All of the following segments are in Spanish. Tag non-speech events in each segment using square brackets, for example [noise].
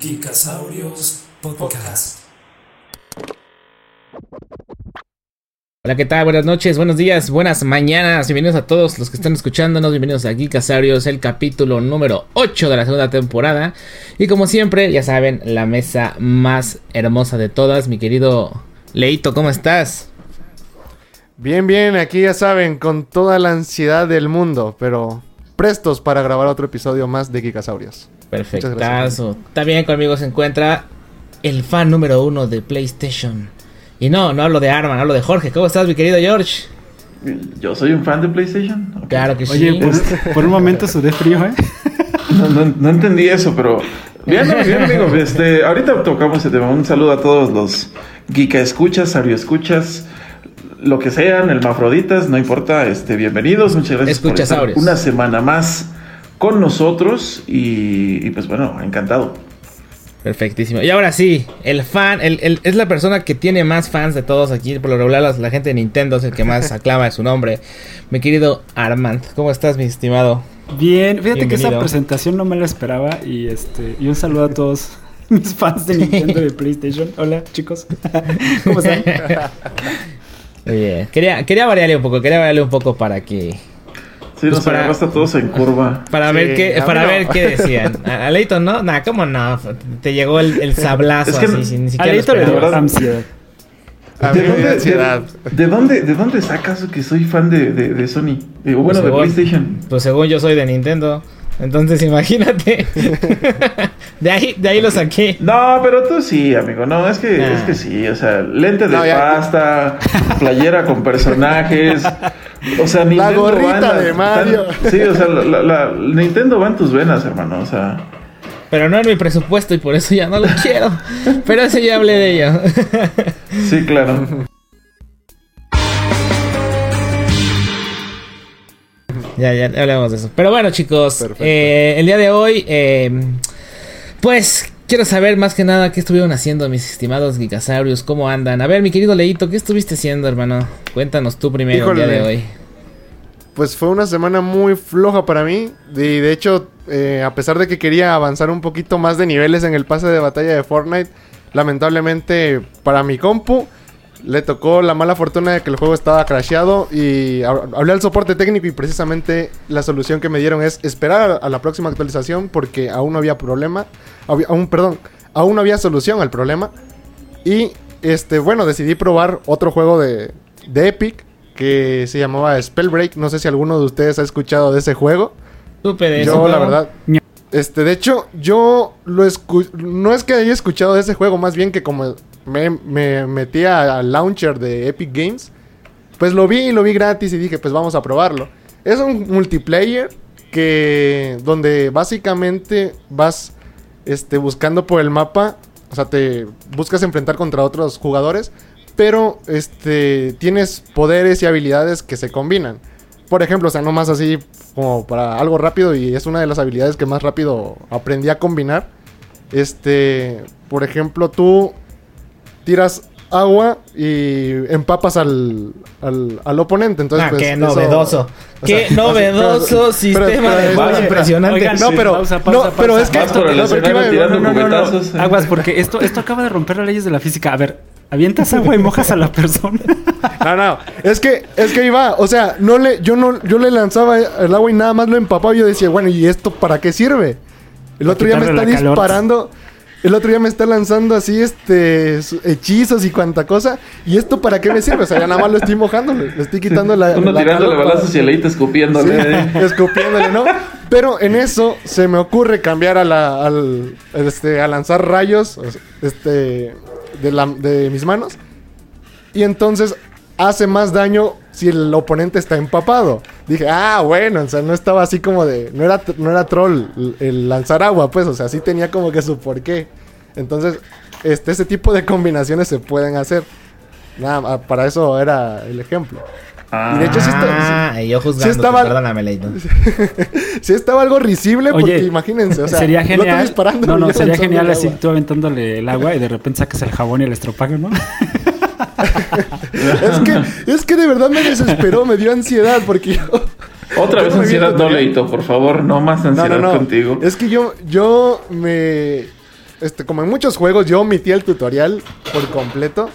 Geekasaurios Podcast. Hola, ¿qué tal? Buenas noches, buenos días, buenas mañanas. Bienvenidos a todos los que están escuchándonos. Bienvenidos a Geekasaurios, el capítulo número 8 de la segunda temporada. Y como siempre, ya saben, la mesa más hermosa de todas. Mi querido Leito, ¿cómo estás? Bien, bien, aquí ya saben, con toda la ansiedad del mundo, pero prestos para grabar otro episodio más de Geekasaurios. Perfectazo. También conmigo se encuentra el fan número uno de PlayStation. Y no, no hablo de Arman, hablo de Jorge. ¿Cómo estás, mi querido George? Yo soy un fan de PlayStation. Claro que Oye, sí. pues, por un momento sudé frío, ¿eh? No, no- no entendí eso, pero. Bien, bien, amigo. Este, ahorita tocamos ese tema. Un saludo a todos los Geeka escuchas, Ario escuchas, lo que sean, el Mafroditas, no importa. Este, bienvenidos. Muchas gracias por estar una semana más con nosotros. Y, y, pues bueno, encantado. Perfectísimo. Y ahora sí, el fan, el, el- es la persona que tiene más fans de todos aquí. Por lo regular, la, la gente de Nintendo es el que más [laughs] aclama su nombre. Mi querido Armand, ¿cómo estás, mi estimado? Bien, fíjate que esa presentación no me la esperaba y este y un saludo a todos [laughs] mis fans de Nintendo y de PlayStation. Hola, chicos. [laughs] ¿Cómo están? Muy bien. Quería, quería variarle un poco, quería variarle un poco para que. Sí, nos para- agarraste a todos en curva. Para Sí, ver qué, para no. ver qué decían. [laughs] A, Leighton, ¿no? Nah, ¿cómo no? Te llegó el, el sablazo Es que así, sin, ni siquiera le dio ansiedad. A da ansiedad. de- de dónde, ¿De dónde sacas que soy fan de, de, de Sony? Eh, bueno, Pues de según- PlayStation. Pues según yo soy de Nintendo. Entonces imagínate. [laughs] de ahí, de ahí lo saqué. No, pero tú sí, amigo. No, es que, Nah. es que sí. O sea, lente de No, ya- pasta, playera con personajes. [laughs] O sea, La gorrita van de Mario. tan- sí, o sea, la, la- la- Nintendo va en tus venas, hermano. O sea, Pero no en mi presupuesto y por eso ya no lo [laughs] quiero. Pero ese ya hablé de ello. sí, claro. ya, ya hablamos de eso. Pero bueno, chicos. Eh, el día de hoy, eh, pues quiero saber más que nada qué estuvieron haciendo mis estimados Geekasaurios. ¿Cómo andan? A ver, mi querido Leito, ¿qué estuviste haciendo, hermano? Cuéntanos tú primero el día de hoy. Pues fue una semana muy floja para mí. Y de hecho, eh, a pesar de que quería avanzar un poquito más de niveles en el pase de batalla de Fortnite, lamentablemente para mi compu le tocó la mala fortuna de que el juego estaba crasheado. Y ha- hablé al soporte técnico y precisamente la solución que me dieron es esperar a, la próxima actualización porque aún no había problema. Aún, perdón, aún no había solución al problema. Y este, bueno, decidí probar otro juego de, de Epic que se llamaba Spellbreak. No sé si alguno de ustedes ha escuchado de ese juego. Supe de Yo, eso. la ¿no? verdad. Este, de hecho, yo lo escu no es que haya escuchado de ese juego, más bien que como me, me metí a- al launcher de Epic Games, pues lo vi y lo vi gratis y dije, pues vamos a probarlo. Es un multiplayer que donde básicamente vas este buscando por el mapa, o sea, te buscas enfrentar contra otros jugadores, pero este tienes poderes y habilidades que se combinan. Por ejemplo, o sea, no más así como para algo rápido y es una de las habilidades que más rápido aprendí a combinar. Este, por ejemplo, tú tiras agua y empapas al, al, al oponente. Entonces, Ah, pues, qué eso- novedoso. o Qué [laughs] sea, novedoso pero- sistema pero- pero- de juego impresionante. Oigan, No, pero, pausa, pausa, no, pero es que por el no. Aguas, porque esto, esto acaba de romper las leyes de la física. A ver, avientas agua y mojas a la persona. [laughs] No, no, es que, es que iba, o sea, no le, yo no, yo le lanzaba el agua y nada más lo empapaba y yo decía, bueno, ¿y esto para qué sirve? El otro día me está disparando, el otro día me está lanzando así, este, hechizos y cuanta cosa, ¿y esto para qué me sirve? O sea, ya nada más lo estoy mojando, le, estoy quitando la... Uno la tirándole balazos y el leite escupiéndole. eh. [laughs] Escupiéndole, ¿no? Pero en eso se me ocurre cambiar a la, al, este, a lanzar rayos, este, de, mis manos. Y entonces hace más daño si el oponente está empapado. Dije, ah, bueno, o sea, no estaba así como de, no era, no era troll el, lanzar agua, pues, o sea, sí tenía como que su porqué. Entonces, este, ese tipo de combinaciones se pueden hacer. Nada, para eso era el ejemplo. Y de hecho sí está- Ah, y yo juzgando. sí estaba- Perdóname, Leito. [laughs] Sí estaba algo risible porque Oye, imagínense, o sea, sería genial. disparando no, no, sería genial así tú aventándole el agua y de repente sacas el jabón y el estropajo, ¿no? [laughs] Es que, es que de verdad me desesperó, me dio ansiedad porque yo... [laughs] Otra vez ansiedad, no, Leito, por favor, no más No, ansiedad no, no. contigo. Es que yo, yo me... este, como en muchos juegos, yo omití el tutorial por completo.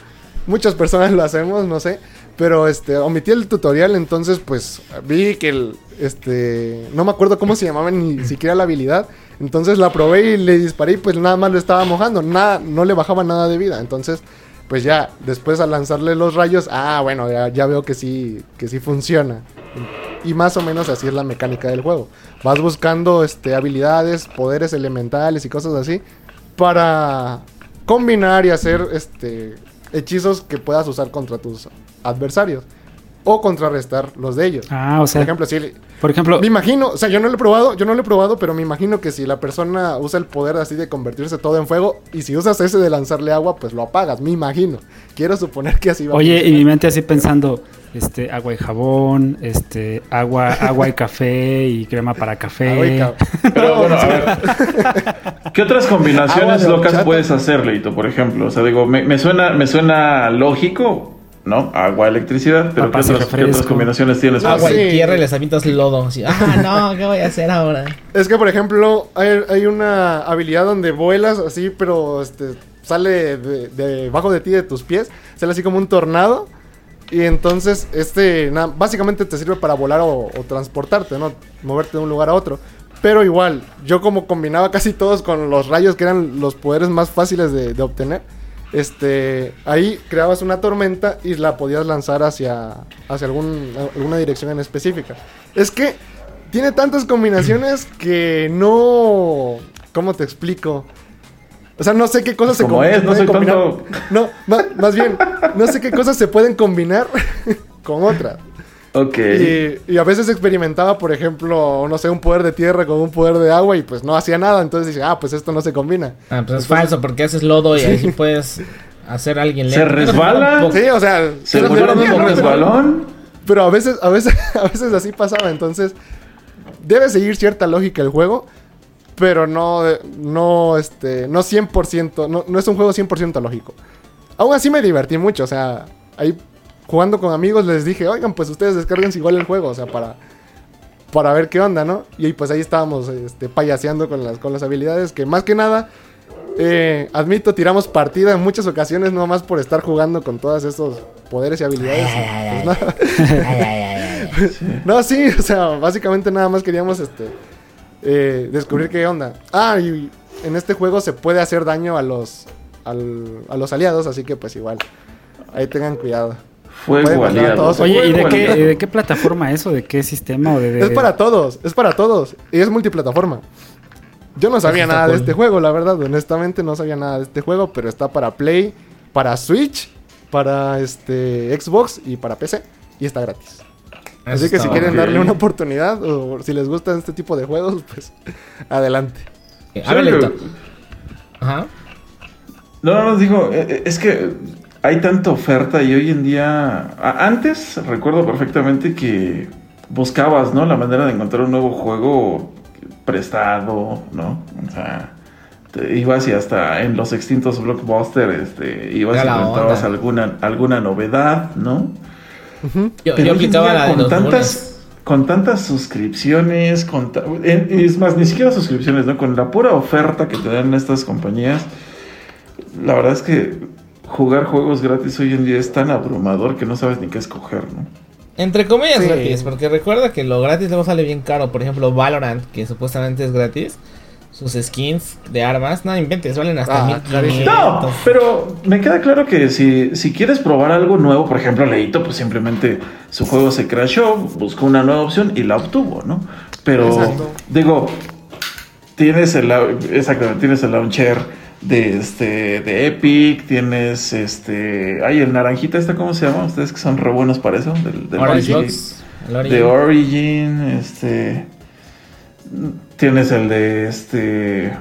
Muchas personas lo hacemos, no sé. Pero este, omití el tutorial, entonces pues vi que el, este, no me acuerdo cómo se llamaba ni siquiera la habilidad. Entonces la probé y le disparé y pues nada más lo estaba mojando, nada, no le bajaba nada de vida. Entonces, pues ya, después al lanzarle los rayos, ah, bueno, ya, ya veo que sí, que sí funciona. Y más o menos así es la mecánica del juego. Vas buscando este, habilidades, poderes elementales y cosas así para combinar y hacer este, hechizos que puedas usar contra tus adversarios o contrarrestar los de ellos. Ah, o sea, Por ejemplo, si por ejemplo, me imagino, o sea, yo no lo he probado, yo no lo he probado, pero me imagino que si la persona usa el poder así de convertirse todo en fuego y si usas ese de lanzarle agua, pues lo apagas, me imagino. Quiero suponer que así va. a oye, y mi mente así pensando, este, agua y jabón, este, agua, agua y café y crema para café. Agua y ca- [laughs] Pero bueno, a ver. ¿Qué otras combinaciones locas puedes hacer, Leito, por ejemplo? O sea, digo, me, me suena, me suena lógico, ¿no? Agua, electricidad, pero ¿qué Papas y otras, qué otras combinaciones tienes? Ah, Agua sí. y tierra y les avientas lodo. Así, ah, [laughs] no, ¿qué voy a hacer ahora? Es que, por ejemplo, hay, hay una habilidad donde vuelas así, pero este, sale de, debajo de ti, de tus pies, sale así como un tornado. Y entonces, este, na- básicamente te sirve para volar o, o transportarte, ¿no? Moverte de un lugar a otro. Pero igual, yo como combinaba casi todos con los rayos, que eran los poderes más fáciles de, de obtener, este, ahí creabas una tormenta y la podías lanzar hacia, hacia algún, alguna dirección en específica. Es que tiene tantas combinaciones [clears throat] que no... ¿Cómo te explico? O sea, no sé qué cosas se Como com- es, se no soy combinar. tonto. No, más bien, no sé qué cosas se pueden combinar [laughs] con otras. Ok. Y, y a veces experimentaba, por ejemplo, no sé, un poder de tierra con un poder de agua y pues no hacía nada. Entonces dije, ah, pues esto no se combina. Ah, pues es falso porque haces lodo y así puedes hacer a alguien ¿Se lento. resbala? [laughs] Sí, o sea, ¿Seguro pero- es un resbalón? Pero a veces, a veces, [laughs] a veces así pasaba. Entonces, debe seguir cierta lógica el juego. Pero no, no, este, no 100%, no, no es un juego 100% lógico. Aún así me divertí mucho, o sea, ahí jugando con amigos les dije, oigan, pues ustedes descarguense igual el juego, o sea, para, para ver qué onda, ¿no? Y pues ahí estábamos, este, payaseando con las, con las habilidades, que más que nada, eh, admito, tiramos partida en muchas ocasiones, no más por estar jugando con todos esos poderes y habilidades. Pues. No, sí, o sea, básicamente nada más queríamos este eh, descubrir qué onda. Ah, y en este juego se puede hacer daño a los al- a los aliados, así que pues igual ahí tengan cuidado. A aliado. todos. Oye, ¿y de qué, aliado. de qué plataforma es o de qué sistema o de, de- Es para todos, es para todos y es multiplataforma. Yo no sabía nada de este juego, la verdad, honestamente no sabía nada de este juego, pero está para Play, para Switch, para este Xbox y para PC y está gratis. Así que si quieren darle una oportunidad o si les gustan este tipo de juegos, [laughs] pues adelante. A ver, Sí, Leito. Ajá. No, no, no, digo, eh, eh, es que hay tanta oferta y hoy en día, antes recuerdo perfectamente que buscabas, ¿no? La manera de encontrar un nuevo juego prestado, ¿no? O sea, te ibas y hasta en los extintos blockbuster, este, ibas y onda. alguna, alguna novedad, ¿no? Yo, Pero yo hoy en aplicaba día la de con tantas, con tantas suscripciones, con ta- es más, ni siquiera suscripciones, ¿no? Con la pura oferta que te dan estas compañías, la verdad es que jugar juegos gratis hoy en día es tan abrumador que no sabes ni qué escoger, ¿no? Entre comillas Sí. gratis, porque recuerda que lo gratis luego sale bien caro. Por ejemplo, Valorant, que supuestamente es gratis. Sus skins de armas, no inventes, valen hasta Ah, 1500. No, pero me queda claro que si, si quieres probar algo nuevo, por ejemplo, Leito, pues simplemente su juego se crashó, buscó una nueva opción y la obtuvo, ¿no? Pero, Exacto. digo, tienes el, exactamente, tienes el launcher de este de Epic, tienes este, ay, el naranjita, ¿este cómo se llama? Ustedes que son re buenos para eso, del, del Origin. Box, el Origin. De Origin, este. Tienes el de este.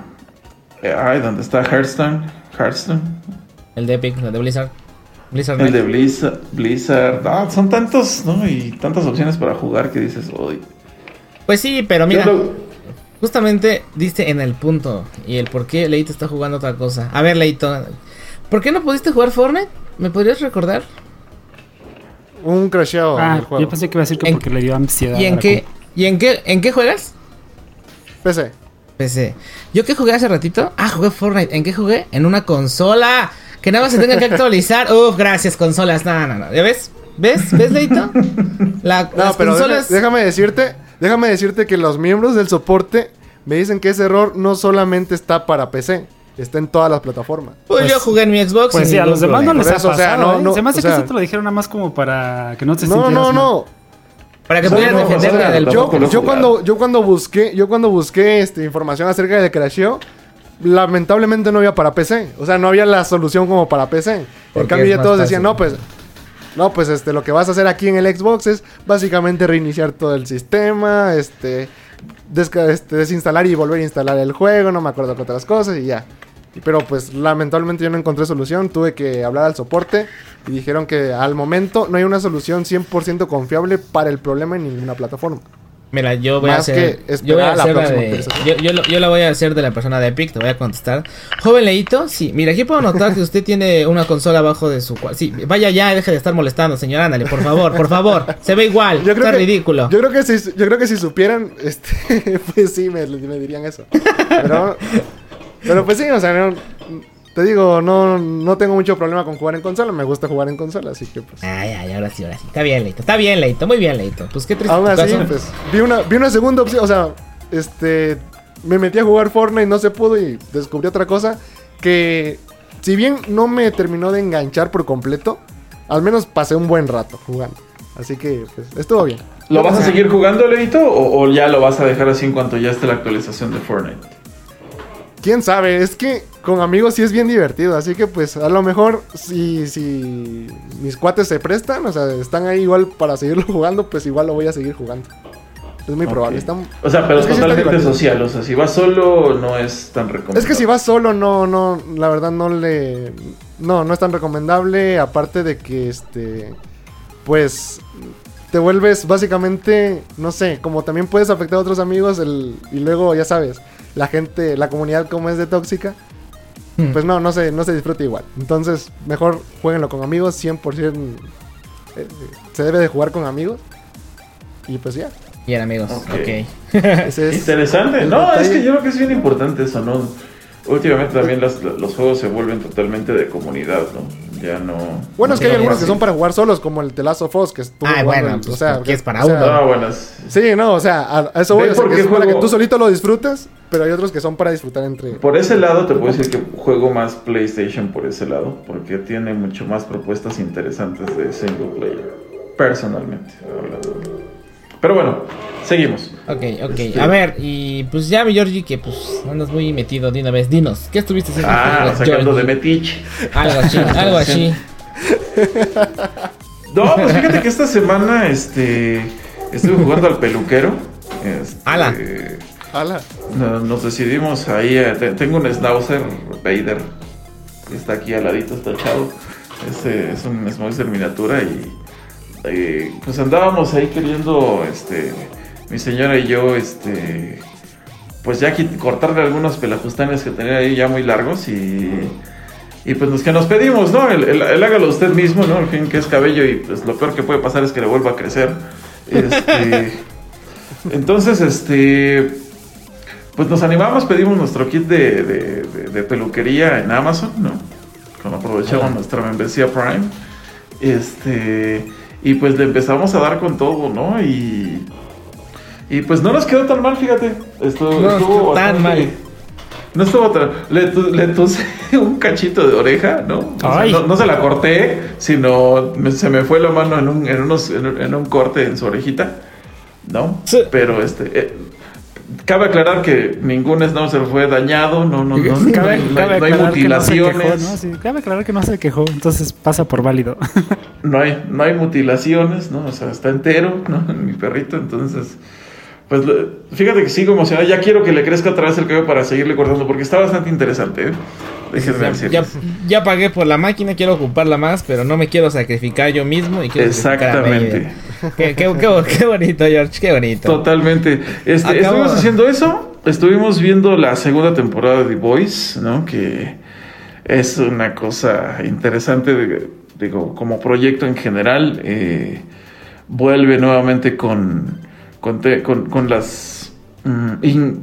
Ay, ¿dónde está Hearthstone? Hearthstone. El de Epic, el de Blizzard. Blizzard El de. Blizzard. Blizzard. Ah, son tantos, ¿no? Y tantas opciones para jugar que dices, uy. Pues sí, pero mira, Yo lo- justamente diste en el punto. Y el por qué Leito está jugando otra cosa. A ver, Leito, ¿por qué no pudiste jugar Fortnite? ¿Me podrías recordar? Un crasheo en Ah, el juego. yo pensé que iba a decir que ¿En- porque le dio ansiedad. ¿Y en qué, ¿y en qué, en qué juegas? PC. PC. ¿Yo qué jugué hace ratito? Ah, jugué Fortnite. ¿En qué jugué? En una consola. Que nada más se tenga que actualizar. [laughs] Uf, gracias, consolas. No, no, no. ¿Ya ves? ¿Ves? ¿Ves, Leito? La, No, las pero consolas. déjame decirte, déjame decirte que los miembros del soporte me dicen que ese error no solamente está para PC, está en todas las plataformas. Pues, yo jugué en mi Xbox. Pues sí, a los demás no problema. les Por ha eso, o sea, pasado, no, ¿eh? no, Se me hace o que eso te lo dijeron nada más como para que no te No, sintieras no, mal. no. Para que No, pudieras no, defenderte o sea, del yo- Yo, cuando yo cuando busqué, yo cuando busqué este, información acerca de Crasheo, lamentablemente no había para PC, o sea, no había la solución como para PC. En cambio ya todos decían. "No, pues no, pues este lo que vas a hacer aquí en el Xbox es básicamente reiniciar todo el sistema, este, este, desinstalar y volver a instalar el juego, no me acuerdo qué otras cosas y ya. Pero pues lamentablemente yo no encontré solución, tuve que hablar al soporte y dijeron que al momento no hay una solución 100% confiable para el problema en ninguna plataforma. Mira, yo voy a hacer. Yo voy a la hacer la de. Yo, yo, lo- yo la voy a hacer de la persona de Epic, te voy a contestar. Joven Leito, sí. Mira, aquí puedo notar que usted tiene una consola abajo de su. cua- Sí, vaya ya, deje de estar molestando, señor. Ándale, por favor, por favor. Se ve igual. Yo creo está que, ridículo. Yo creo que si, yo creo que si supieran, este, [laughs] pues sí, me, me dirían eso. Pero, pero pues sí, o sea, no- te digo, no, no tengo mucho problema con jugar en consola, me gusta jugar en consola, así que pues. Ay, ay, ahora sí, ahora sí. Está bien, Leito. Está bien, Leito. Muy bien, Leito. Pues qué triste. Aún así, caso. pues, vi una, vi una segunda opción, o sea, este, me metí a jugar Fortnite, no se pudo y descubrí otra cosa que, si bien no me terminó de enganchar por completo, al menos pasé un buen rato jugando. Así que, pues, estuvo bien. ¿Lo vas a seguir jugando, Leito? O, o ya lo vas a dejar así en cuanto ya esté la actualización de Fortnite? Quién sabe, es que con amigos sí es bien divertido, así que pues a lo mejor si, si mis cuates se prestan, o sea, están ahí igual para seguirlo [laughs] jugando, pues igual lo voy a seguir jugando. Es muy probable. O sea, pero Es totalmente social. O sea, si vas solo, no es tan recomendable. Es que si vas solo, no, no, la verdad no le... No, no es tan recomendable, aparte de que, este, pues, te vuelves básicamente, no sé, como también puedes afectar a otros amigos el, y luego, ya sabes, la gente, la comunidad como es de tóxica, Hmm. pues no, no se, no se disfruta igual. Entonces, mejor jueguenlo con amigos, 100% eh, se debe de jugar con amigos. Y pues ya, Bien, amigos. Ok. Ok. [laughs] ese es... Interesante. No, es que yo creo que es bien importante eso, ¿no? Últimamente también las- los juegos se vuelven totalmente de comunidad, ¿no? Ya no... Bueno, es que hay algunos que son para jugar solos, como el The Last of Us, que estuvo Ah, bueno, pues, o sea, porque es para o sea, uno. Ah, buenas. Sí, no, o sea, a, a eso voy, que qué es para juego- que tú solito lo disfrutes, pero hay otros que son para disfrutar entre... Por ese lado te puedo decir que juego más PlayStation por ese lado, porque tiene mucho más propuestas interesantes de single player, personalmente. hablando. Pero bueno, seguimos. Ok, ok. Este- A ver, y pues ya, mi Georgie, que pues andas muy metido de una vez. Dinos, ¿qué estuviste haciendo? Ah, sacando de metiche. Algo así, algo así. [laughs] No, pues fíjate que esta semana este, estuve jugando al peluquero. Este, Ala. Ala. no- Nos decidimos ahí. eh, te- tengo un Schnauzer Vader. Está aquí al ladito, está echado. Este es un Schnauzer miniatura y eh, pues andábamos ahí queriendo, este, mi señora y yo, este, pues ya cortarle algunos pelajustanes que tenía ahí ya muy largos y, y pues los que nos pedimos, ¿no? El, el- el hágalo usted mismo, ¿no? Al fin que es cabello y pues lo peor que puede pasar es que le vuelva a crecer. Este, [laughs] entonces, este, pues nos animamos, pedimos nuestro kit de, de- de- de peluquería en Amazon, ¿no? Cuando aprovechamos nuestra membresía Prime. Este, y pues le empezamos a dar con todo, ¿no? Y, y pues no nos quedó tan mal, fíjate. Estuvo, No estuvo tan mal. No estuvo tan... Le, le tuse [laughs] un cachito de oreja, ¿no? O sea, no, no se la corté, sino me- se me fue la mano en un, en unos, en, en un corte en su orejita, ¿no? Sí. Pero este... eh, cabe aclarar que ningún schnauzer fue dañado, no, no, no, no, Cabe, hay- no cabe no hay aclarar que no se quejó, mutilaciones. ¿no? Sí, cabe aclarar que no se quejó, entonces pasa por válido. [laughs] no hay, no hay mutilaciones, ¿no? O sea, está entero, ¿no? [laughs] Mi perrito, entonces, pues fíjate que sigo emocionado. Ya quiero que le crezca otra vez el cabello para seguirle cortando, porque está bastante interesante, ¿eh? Ya, ya pagué por la máquina, quiero ocuparla más, pero no me quiero sacrificar yo mismo y quiero sacrificar a Exactamente. Qué, qué, qué- qué bonito, George, qué bonito. Totalmente. Este, Estuvimos haciendo eso, estuvimos viendo la segunda temporada de The Voice, ¿no? Que es una cosa interesante, digo, como proyecto en general. eh, vuelve nuevamente con, con, te- con- con las mm,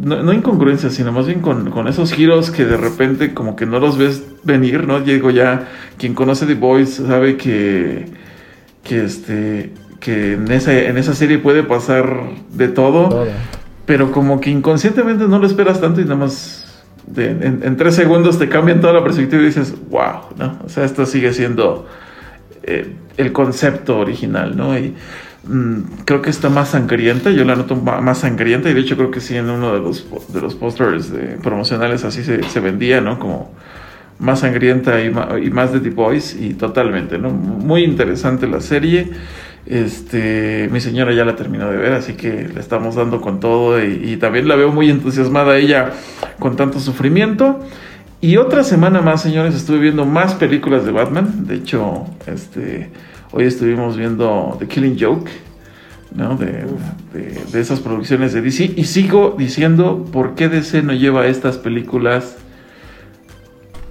no, no incongruencias, sino más bien con, con esos giros que de repente como que no los ves venir, ¿no? Diego ya, quien conoce The Boys sabe que, que este que en esa, en esa serie puede pasar de todo, Todo. pero como que inconscientemente no lo esperas tanto y nada más de- en, en tres segundos te cambian toda la perspectiva y dices, wow, ¿no? O sea, esto sigue siendo eh, el concepto original, ¿no? Y mm, creo que está más sangrienta, yo la noto más sangrienta y de hecho creo que sí en uno de los, de los pósters de- promocionales así se, se vendía, ¿no? Como más sangrienta y más de The Boys y totalmente, ¿no? Muy interesante la serie. Este, mi señora ya la terminó de ver, así que le estamos dando con todo y, y también la veo muy entusiasmada ella con tanto sufrimiento. Y otra semana más, señores, estuve viendo más películas de Batman. De hecho, este, hoy estuvimos viendo The Killing Joke, ¿no? De, de- de esas producciones de DC. Y sigo diciendo por qué DC no lleva estas películas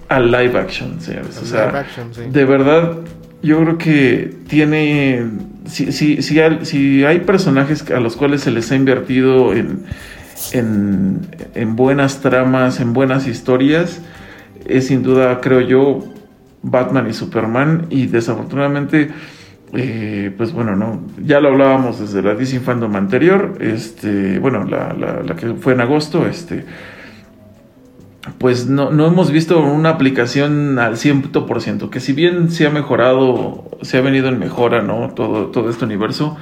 al live action, señores. O sea, Live action, sí. de verdad, yo creo que tiene. Si, si, si, hay, si hay personajes a los cuales se les ha invertido en, en, en buenas tramas, en buenas historias, es sin duda, creo yo, Batman y Superman. Y desafortunadamente, eh, pues bueno, no ya lo hablábamos desde la DC Fandom anterior, este, bueno, la, la, la que fue en agosto, este pues no, no hemos visto una aplicación al 100%, que si bien se ha mejorado, se ha venido en mejora, ¿no? Todo, todo este universo,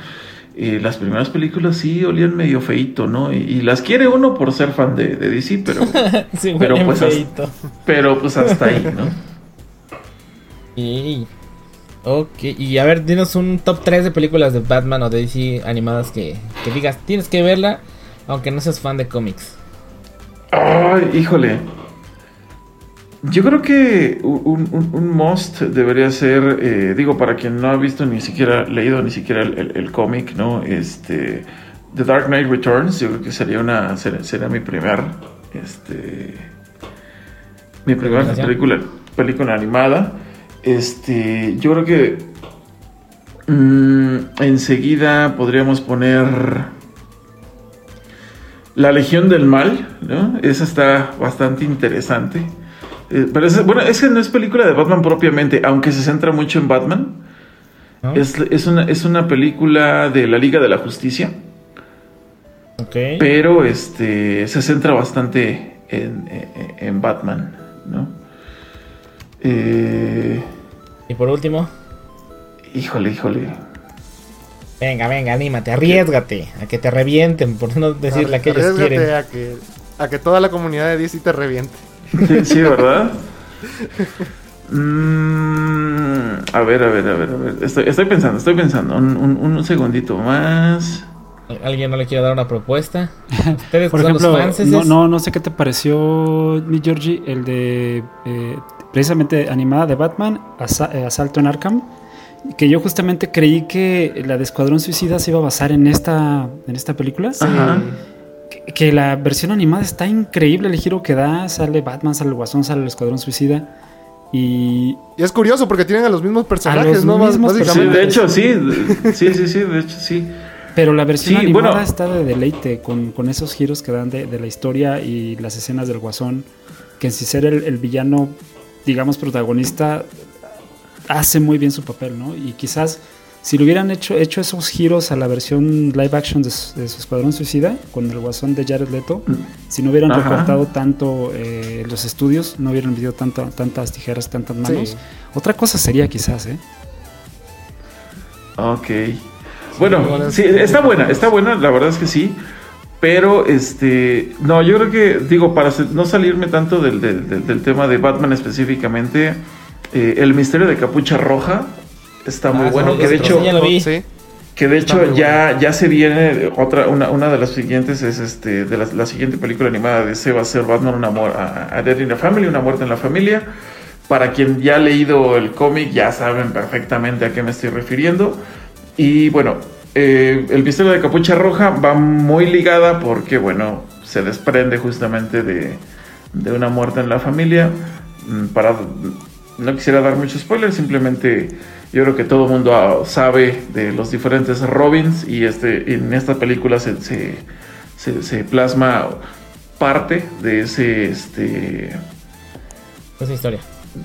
eh, las primeras películas sí olían medio feito, ¿no? Y, y las quiere uno por ser fan de, de DC, pero, [laughs] Sí, Pero pues hasta- pero pues hasta ahí, ¿no? [laughs] Y... Ok, y a ver, dinos un top 3 de películas de Batman o de DC animadas que, que digas, tienes que verla, aunque no seas fan de cómics. Ay, híjole. Yo creo que un, un- un must debería ser, eh, digo, para quien no ha visto ni siquiera leído ni siquiera el, el- el cómic, ¿no? Este, The Dark Knight Returns, yo creo que sería una, ser- sería mi primer, este, mi primera película, película animada. Este, yo creo que mm, enseguida podríamos poner La Legión del Mal, ¿no? Esa está bastante interesante. Eh, pero es, bueno, es que no es película de Batman propiamente, aunque se centra mucho en Batman. ¿no? Es, es una, es una película de la Liga de la Justicia, Ok. pero este, se centra bastante en, en- en Batman, ¿no? Eh, Y por último, híjole, híjole. Venga, venga, anímate, arriesgate a que te revienten, por no decirle a que ellos quieren. a que, a que toda la comunidad de DC te reviente. Sí, sí, ¿verdad? [laughs] Mm, a ver, a ver, a ver, a ver. Estoy, estoy pensando, estoy pensando. Un, un- un segundito más. ¿Alguien no le quiere dar una propuesta? [laughs] Ustedes Por ejemplo, los fans, no, no, no sé qué te pareció, mi Georgie, el de eh, precisamente animada de Batman, Asa- eh, Asalto en Arkham, que yo justamente creí que la de Escuadrón Suicida se iba a basar en esta, en esta película. Ajá. Que, que la versión animada está increíble el giro que da, sale Batman, sale el Guasón, sale el Escuadrón Suicida. Y Y es curioso porque tienen a los mismos personajes, los ¿no? Mismos Sí, Básicamente. de hecho, sí. Sí, sí, sí, de hecho, sí. Pero la versión Sí, animada bueno. está de deleite con, con esos giros que dan de, de la historia y las escenas del guasón, que en sin ser el, el villano, digamos, protagonista, hace muy bien su papel, ¿no? Y quizás si le hubieran hecho, hecho esos giros a la versión live action de, su- de su Escuadrón Suicida, con el guasón de Jared Leto, si no hubieran Ajá. recortado tanto eh, los estudios, no hubieran metido tanto, tantas tijeras, tantas manos, Sí. otra cosa sería quizás, ¿eh? Ok. Bueno, bueno, sí, es- está buena, está buena, la verdad es que sí. Pero, este, no, yo creo que, digo, para no salirme tanto del, del- del- del tema de Batman específicamente, eh, el misterio de Capucha Roja está muy Ah, bueno, que de sí, hecho, ya lo vi. Sí. que de Está hecho ya, ya se viene otra, una, una de las siguientes es este, de la, la siguiente película animada de ese va a ser Batman, una a, a Death in the Family, una muerte en la familia. Para quien ya ha leído el cómic, ya saben perfectamente a qué me estoy refiriendo. Y bueno, eh, el misterio de Capucha Roja va muy ligada porque, bueno, se desprende justamente de, de una muerte en la familia. Mm, Para, no quisiera dar muchos spoilers, simplemente yo creo que todo el mundo ah, sabe de los diferentes Robins y este, en esta película se, se, se, se plasma parte de ese, este, Esa historia.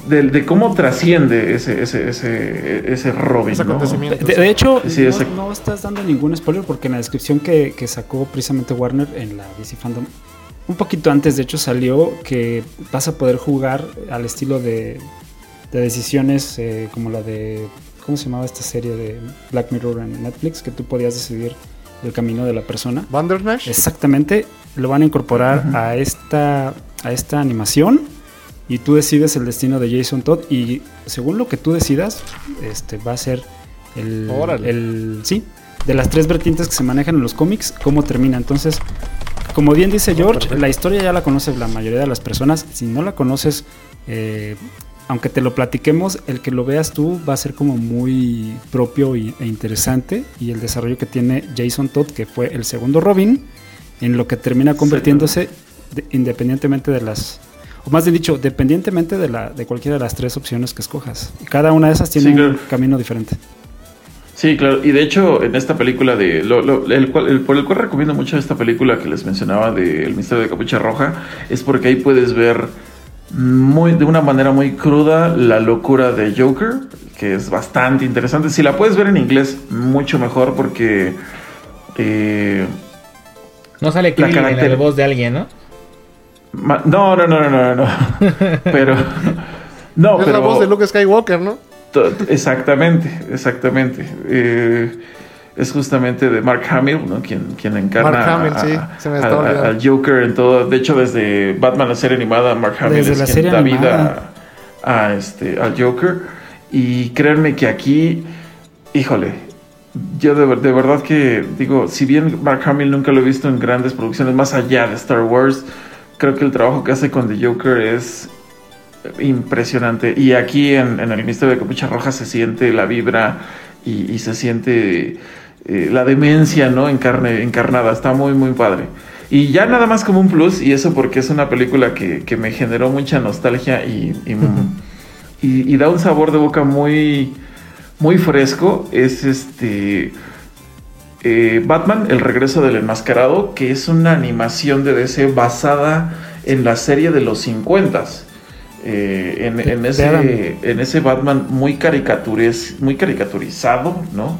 de, de cómo trasciende ese, ese, ese, ese Robin. Ese ¿no? acontecimiento. De, de hecho, Sí, no, no estás dando ningún spoiler porque en la descripción que, que sacó precisamente Warner en la DC Fandom, un poquito antes de hecho salió que vas a poder jugar al estilo de, de decisiones eh, como la de, ¿cómo se llamaba esta serie de Black Mirror en Netflix? Que tú podías decidir el camino de la persona. Bandersnatch. Exactamente, lo van a incorporar a esta a esta animación y tú decides el destino de Jason Todd y según lo que tú decidas, este va a ser el, Órale. el sí, de las tres vertientes que se manejan en los cómics, cómo termina. Entonces, como bien dice George, perfecto. la historia ya la conoce la mayoría de las personas. Si no la conoces, eh, aunque te lo platiquemos, el que lo veas tú va a ser como muy propio y- e interesante. Y el desarrollo que tiene Jason Todd, que fue el segundo Robin, en lo que termina convirtiéndose de- independientemente de las... O más bien dicho, dependientemente de, la, de cualquiera de las tres opciones que escojas. Y cada una de esas tiene Sí, un camino diferente. Sí, claro. Y de hecho, en esta película de. lo- lo- el cual- el- por el cual recomiendo mucho esta película que les mencionaba de El misterio de Capucha Roja, es porque ahí puedes ver muy, de una manera muy cruda la locura de Joker, que es bastante interesante. Si la puedes ver en inglés, mucho mejor porque. eh, No sale La Krillin en caracter- la voz de alguien, ¿no? ma- no, no, no, no, no, no. [laughs] pero. No, es pero. la voz de Luke Skywalker, ¿no? Exactamente, exactamente. Eh, es justamente de Mark Hamill, ¿no? Quien, quien encarna Mark Hamill, a- sí, a- se me a- estaba a- olvidando. al Joker en todo. De hecho, desde Batman la serie animada, Mark Hamill Desde es la quien serie da animada. vida a, a este, al Joker. Y créanme que aquí, híjole, yo de, ver- de verdad que digo, si bien Mark Hamill nunca lo he visto en grandes producciones más allá de Star Wars, creo que el trabajo que hace con The Joker es impresionante. Y aquí en, en el Misterio de Capucha Roja se siente la vibra y, y se siente eh, la demencia, ¿no? En carne, encarnada. Está muy, muy padre. Y ya nada más como un plus, y eso porque es una película que, que me generó mucha nostalgia y, y, y- y da un sabor de boca muy, muy fresco. Es este. eh, Batman, El regreso del enmascarado, que es una animación de DC basada en la serie de los 50 eh, en, en ese, en ese Batman muy, caricatures, muy caricaturizado, ¿no?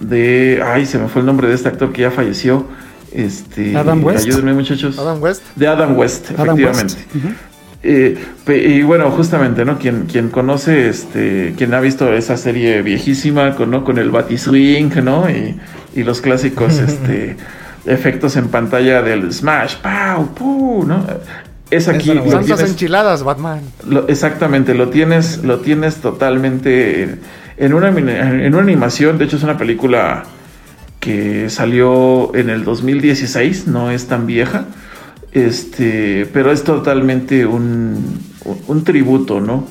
De. Ay, se me fue el nombre de este actor que ya falleció. Este, Adam West. Ayúdenme, muchachos. Adam West. De Adam West, Adam efectivamente. West. Eh, y bueno, justamente, ¿no? Quien, quien conoce, este, quien ha visto esa serie viejísima, con, ¿no? con el Batiswing, ¿no? Y, y los clásicos, [laughs] este, efectos en pantalla del Smash, ¡Pow! ¡Pu! ¿no? Es aquí. Lo tienes- enchiladas, Batman. lo- exactamente, lo tienes, lo tienes totalmente en una, en una animación. De hecho, es una película que salió en el 2016, no es tan vieja. Este, pero es totalmente un, un, tributo, ¿no?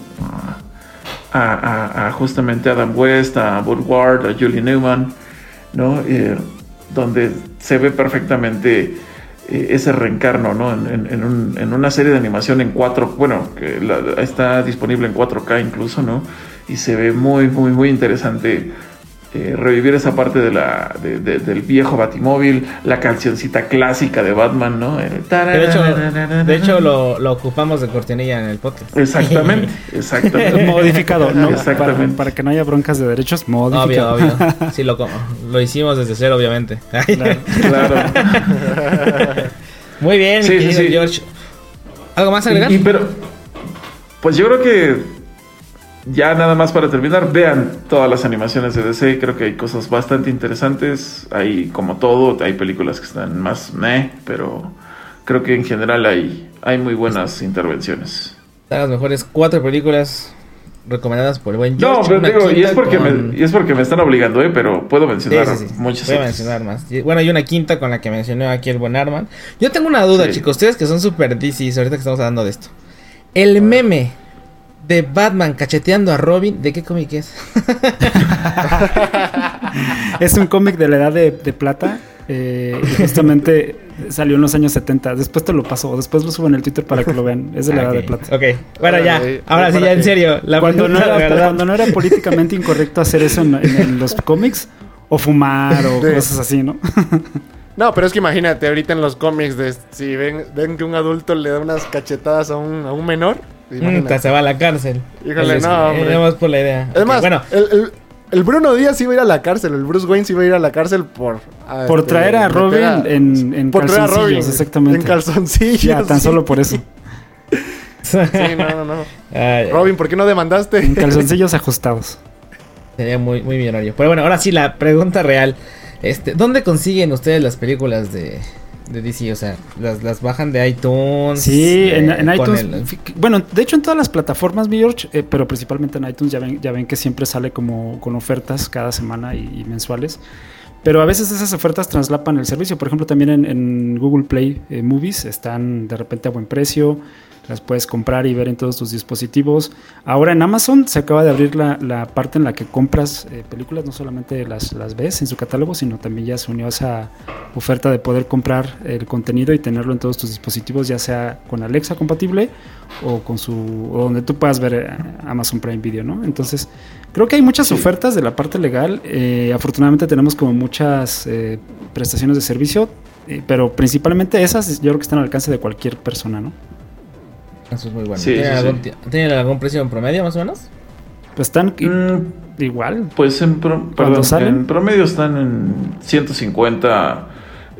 A, a- a justamente Adam West, a Burt Ward, a Julie Newman, ¿no? Eh, donde se ve perfectamente eh, ese reencarno, ¿no? En, en una serie de animación en 4, bueno, que la- está disponible en 4K incluso, ¿no? Y se ve muy, muy, muy interesante eh, revivir esa parte de la, de- de- del viejo Batimóvil, la cancioncita clásica de Batman, ¿no? De hecho, de hecho lo, lo ocupamos de cortinilla en el podcast. Exactamente, exactamente. Modificado, ¿no? Exactamente. para que no haya broncas de derechos, Obvio, modificado. obvio. Sí, lo, lo hicimos desde cero, obviamente. Claro. Claro. [laughs] Muy bien, Sí, sí. George. ¿Algo más a agregar? Y, y pero, pues yo creo que ya nada más para terminar, vean todas las animaciones de DC. Creo que hay cosas bastante interesantes. Hay, como todo, hay películas que están más meh, pero creo que en general hay, hay muy buenas intervenciones. Están las mejores cuatro películas recomendadas por el buen No, George. pero Una digo, y es, porque con- me, y es porque me están obligando, ¿eh? Pero puedo mencionar sí, sí. muchas otras. mencionar más. Bueno, hay una quinta con la que mencionó aquí el buen Arman. Yo tengo una duda, chicos. Ustedes que son super DC, ahorita que estamos hablando de esto. El meme de Batman cacheteando a Robin, ¿de qué cómic es? [laughs] Es un cómic de la edad de, de plata. eh, y justamente salió en los años 70. Después te lo paso. Después lo subo en el Twitter para que lo vean. Es de la edad de plata. Ok, bueno, ya. Ahora sí, ya en serio. La Cuando no, era, cuando no era políticamente incorrecto hacer eso en, en- en los cómics. O fumar o Sí. cosas así, ¿no? No, pero es que imagínate, ahorita en los cómics, de, si ven, ven que un adulto le da unas cachetadas a un, a un menor. Imagínate. Puta, se va a la cárcel. Híjole, no, eh, hombre. nada más por la idea. Es más, bueno, el, el- el Bruno Díaz iba a ir a la cárcel, el Bruce Wayne sí iba a ir a la cárcel por... ah, Por este, traer a Robin en, en por traer a Robin, calzoncillos, exactamente. En calzoncillos. Ya, tan sí. solo por eso. Sí, no, no, no. Ay, Robin, ¿por qué no demandaste? En calzoncillos ajustados. Sería muy, muy millonario. Pero bueno, ahora sí, la pregunta real. Este, ¿Dónde consiguen ustedes las películas de, de DC? O sea, ¿las, las bajan de iTunes? Sí, en, eh, en iTunes. el- Bueno, de hecho en todas las plataformas, mi George, eh, pero principalmente en iTunes ya ven, ya ven que siempre sale como con ofertas cada semana y, y mensuales. Pero a veces esas ofertas traslapan el servicio. Por ejemplo, también en, en Google Play eh, Movies están de repente a buen precio. Las puedes comprar y ver en todos tus dispositivos. Ahora en Amazon se acaba de abrir la, la parte en la que compras eh, películas, no solamente las, las ves en su catálogo, sino también ya se unió a esa oferta de poder comprar el contenido y tenerlo en todos tus dispositivos, ya sea con Alexa compatible o con su o donde tú puedas ver eh, Amazon Prime Video, ¿no? Entonces, creo que hay muchas ofertas de la parte legal. eh, afortunadamente tenemos como muchas eh, prestaciones de servicio, pero principalmente esas yo creo que están al alcance de cualquier persona, ¿no? Eso es muy bueno. Sí, ¿Tienen, sí, algún, sí. ¿Tienen algún precio en promedio más o menos? Pues están Mm, igual. Pues en, pro- perdón, salen? en promedio están en 150,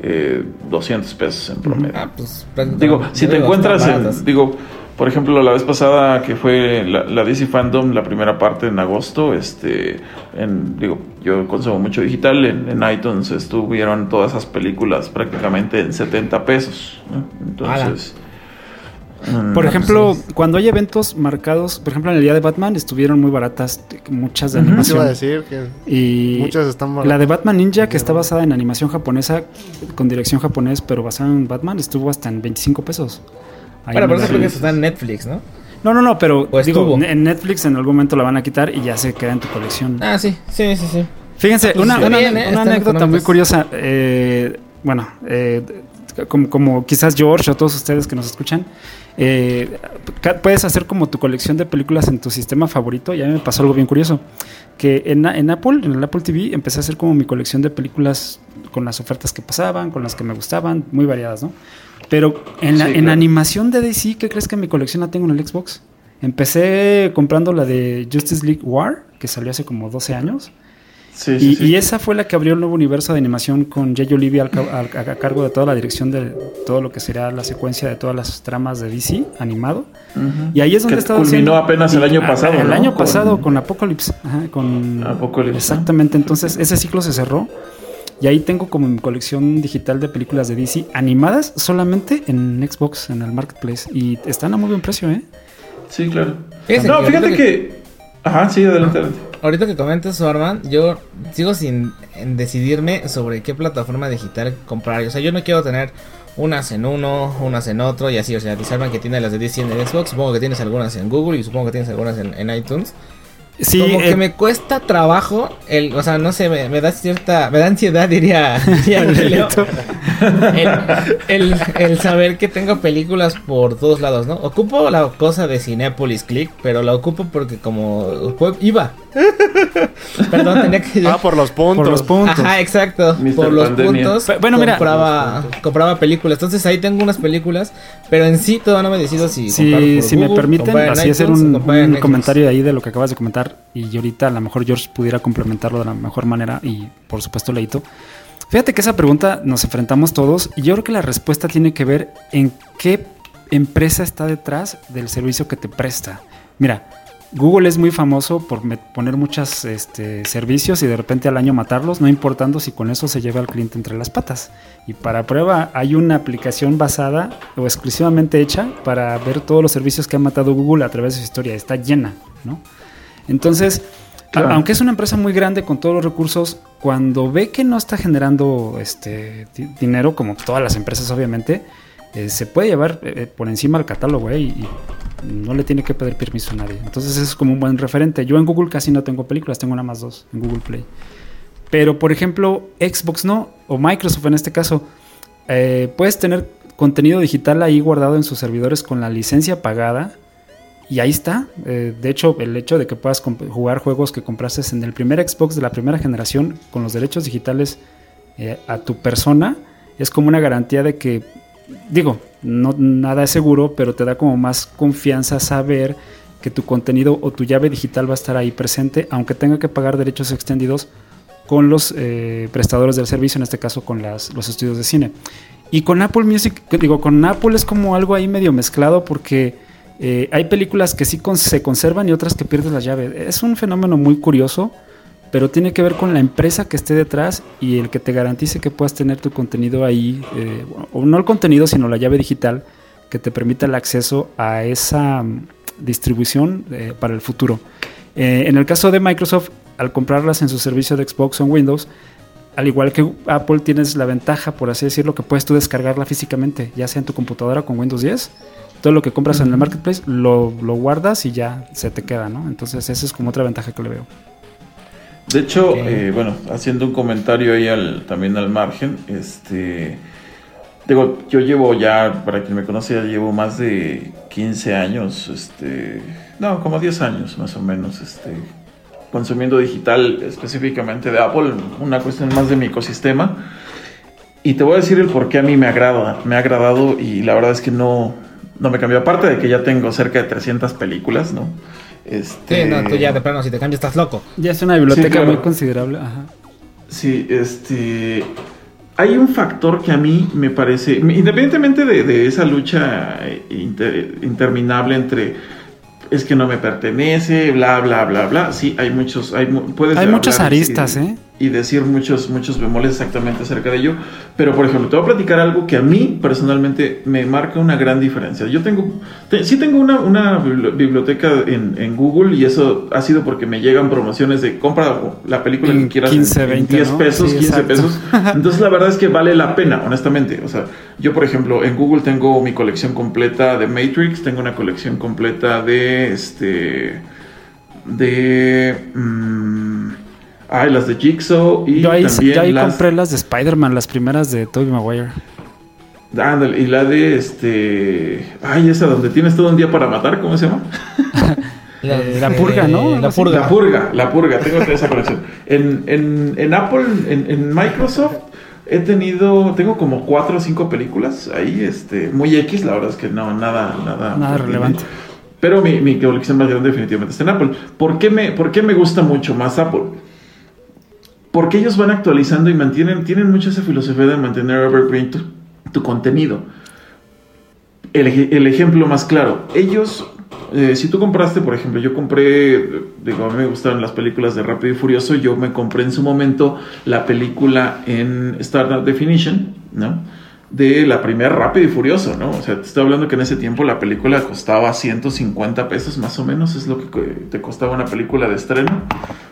eh, 200 pesos en promedio. Ah, pues prácticamente- Digo, si te digo, encuentras en, digo, por ejemplo, la vez pasada que fue la, la DC Fandom, la primera parte en agosto, este, en, digo, yo consumo mucho digital, en, en iTunes estuvieron todas esas películas prácticamente en 70 pesos, ¿no? Entonces... mm, Por Ah, ejemplo, pues cuando hay eventos marcados, por ejemplo, en el día de Batman estuvieron muy baratas, muchas de. Te iba animación. a decir que Y muchas están... la de Batman Ninja, que está basada en animación japonesa, con dirección japonés, pero basada en Batman, estuvo hasta en 25 pesos. Ahí Bueno, en por eso creo que está en Netflix, ¿no? No, no, no, pero digo, en Netflix en algún momento la van a quitar y ya se queda en tu colección. Ah, sí, sí, sí, sí. Fíjense, pues una, una- ¿eh? una anécdota muy curiosa. eh, bueno, eh, como, como quizás George o todos ustedes que nos escuchan, eh, puedes hacer como tu colección de películas en tu sistema favorito. Y a mí me pasó algo bien curioso. Que en, en Apple, en el Apple TV, empecé a hacer como mi colección de películas con las ofertas que pasaban, con las que me gustaban, muy variadas, ¿no? Pero en, la, Sí, en claro. animación de DC, ¿qué crees que mi colección la tengo en el Xbox? Empecé comprando la de Justice League War, que salió hace como 12 años. Sí, Y, sí, sí. y esa fue la que abrió el nuevo universo de animación con Jay Olivia al ca- al- a, cargo de toda la dirección de todo lo que será la secuencia de todas las tramas de DC animado. Y ahí es donde Que estaba culminó haciendo- apenas el año Ah, pasado, El ¿no? año Con- pasado con Apocalypse. ajá, con Apocalypse, ¿no? Exactamente. Entonces ese ciclo se cerró. Y ahí tengo como mi colección digital de películas de DC animadas solamente en Xbox, en el Marketplace. Y están a muy buen precio, ¿eh? Sí, claro. No, que fíjate ahorita que... Ajá, sí, adelante, adelante. Ahorita que comentas eso, Arman, yo sigo sin en decidirme sobre qué plataforma digital comprar. O sea, yo no quiero tener unas en uno, unas en otro y así. O sea, dice Arman que tiene las de DC en el Xbox, supongo que tienes algunas en Google y supongo que tienes algunas en, en iTunes. Sí, Como eh, que me cuesta trabajo, el, o sea, no sé, me, me da cierta, me da ansiedad, [laughs] diría, diría Leo, el, el, el saber que tengo películas por todos lados, ¿no? Ocupo la cosa de Cinepolis Click, pero la ocupo porque como iba. [laughs] Perdón, tenía que Ah, por los puntos. por los puntos. Ajá, exacto. Mr. Por los Pandemia. puntos. Bueno, mira. compraba, compraba películas. Entonces ahí tengo unas películas, pero en sí todavía no me decido si Si, por si me permiten, así hacer iTunes, un, en un Xbox. comentario ahí de lo que acabas de comentar y ahorita a lo mejor George pudiera complementarlo de la mejor manera y por supuesto Leito. Fíjate que esa pregunta nos enfrentamos todos y yo creo que la respuesta tiene que ver en qué empresa está detrás del servicio que te presta. Mira, Google es muy famoso por poner muchos este, servicios y de repente al año matarlos, no importando si con eso se lleva al cliente entre las patas. Y para prueba hay una aplicación basada o exclusivamente hecha para ver todos los servicios que ha matado Google a través de su historia. Está llena, ¿no? Entonces, Claro. aunque es una empresa muy grande con todos los recursos, cuando ve que no está generando este di- dinero, como todas las empresas obviamente, eh, se puede llevar eh, por encima el catálogo eh, y no le tiene que pedir permiso a nadie. Entonces es como un buen referente. Yo en Google casi no tengo películas, tengo nada más dos en Google Play. Pero por ejemplo, Xbox no, o Microsoft en este caso, eh, puedes tener contenido digital ahí guardado en sus servidores con la licencia pagada. Y ahí está. Eh, de hecho, el hecho de que puedas jugar juegos que compraste en el primer Xbox de la primera generación con los derechos digitales eh, a tu persona, es como una garantía de que, digo, no, nada es seguro, pero te da como más confianza saber que tu contenido o tu llave digital va a estar ahí presente, aunque tenga que pagar derechos extendidos con los eh, prestadores del servicio, en este caso con las, los estudios de cine. Y con Apple Music, digo, con Apple es como algo ahí medio mezclado porque eh, hay películas que sí se conservan y otras que pierden la llave. Es un fenómeno muy curioso, pero tiene que ver con la empresa que esté detrás y el que te garantice que puedas tener tu contenido ahí, eh, o no el contenido, sino la llave digital que te permita el acceso a esa mm, distribución eh, para el futuro. en el caso de Microsoft, al comprarlas en su servicio de Xbox o en Windows, al igual que Apple tienes la ventaja, por así decirlo, que puedes tú descargarla físicamente, ya sea en tu computadora con Windows 10 todo lo que compras en el marketplace lo, guardas y ya se te queda, ¿no? Entonces esa es como otra ventaja que le veo. De hecho, eh, bueno, haciendo un comentario ahí al, también al margen, este, digo, yo llevo ya, para quien me conoce, ya llevo más de 15 años, este, no, como 10 años más o menos, este, consumiendo digital específicamente de Apple, una cuestión más de mi ecosistema. Y te voy a decir el por qué a mí me agrada, me ha agradado y la verdad es que no, no me cambió. Aparte de que ya tengo cerca de 300 películas, ¿no? Este... Sí, no, tú ya de plano, si te cambias estás loco. Ya es una biblioteca muy considerable. Ajá. Sí, este... Hay un factor que a mí me parece, independientemente de, esa lucha interminable entre es que no me pertenece, bla, bla, bla, bla. Sí, hay muchos, hay, puedes hay muchas aristas, ¿eh? Y decir muchos, muchos bemoles exactamente acerca de ello. Pero, por ejemplo, te voy a platicar algo que a mí personalmente me marca una gran diferencia. Yo tengo, sí tengo una, una biblioteca en, en, Google y eso ha sido porque me llegan promociones de compra la película que quieras 15, 20, 10 pesos, 15 pesos. [laughs] Entonces, la verdad es que vale la pena, honestamente. O sea, yo, por ejemplo, en Google tengo mi colección completa de Matrix, tengo una colección completa de este. de. Mmm, Ay, las de Jigsaw y Yo ahí, también las... compré las de Spider-Man, las primeras de Tobey Maguire. Ándale, y la de este... Ay, esa donde tienes todo un día para matar, ¿cómo se llama? [laughs] la, purga, ¿no? La purga. La purga, la purga, tengo esa colección. En, en, en Apple, en, en, Microsoft, he tenido, tengo como cuatro o cinco películas ahí, este, muy X, la verdad es que no, nada, nada. Nada relevante. Pero mi, mi colección más grande definitivamente está en Apple. ¿Por qué, me, ¿Por qué me gusta mucho más Apple? Porque ellos van actualizando y mantienen, tienen mucho esa filosofía de mantener evergreen tu, contenido. El, ejemplo más claro, ellos, eh, si tú compraste, por ejemplo, yo compré, digo, a mí me gustaron las películas de Rápido y Furioso, yo me compré en su momento la película en Standard Definition, ¿no? De la primera Rápido y Furioso, ¿no? O sea, te estoy hablando que en ese tiempo la película costaba 150 pesos más o menos, es lo que te costaba una película de estreno,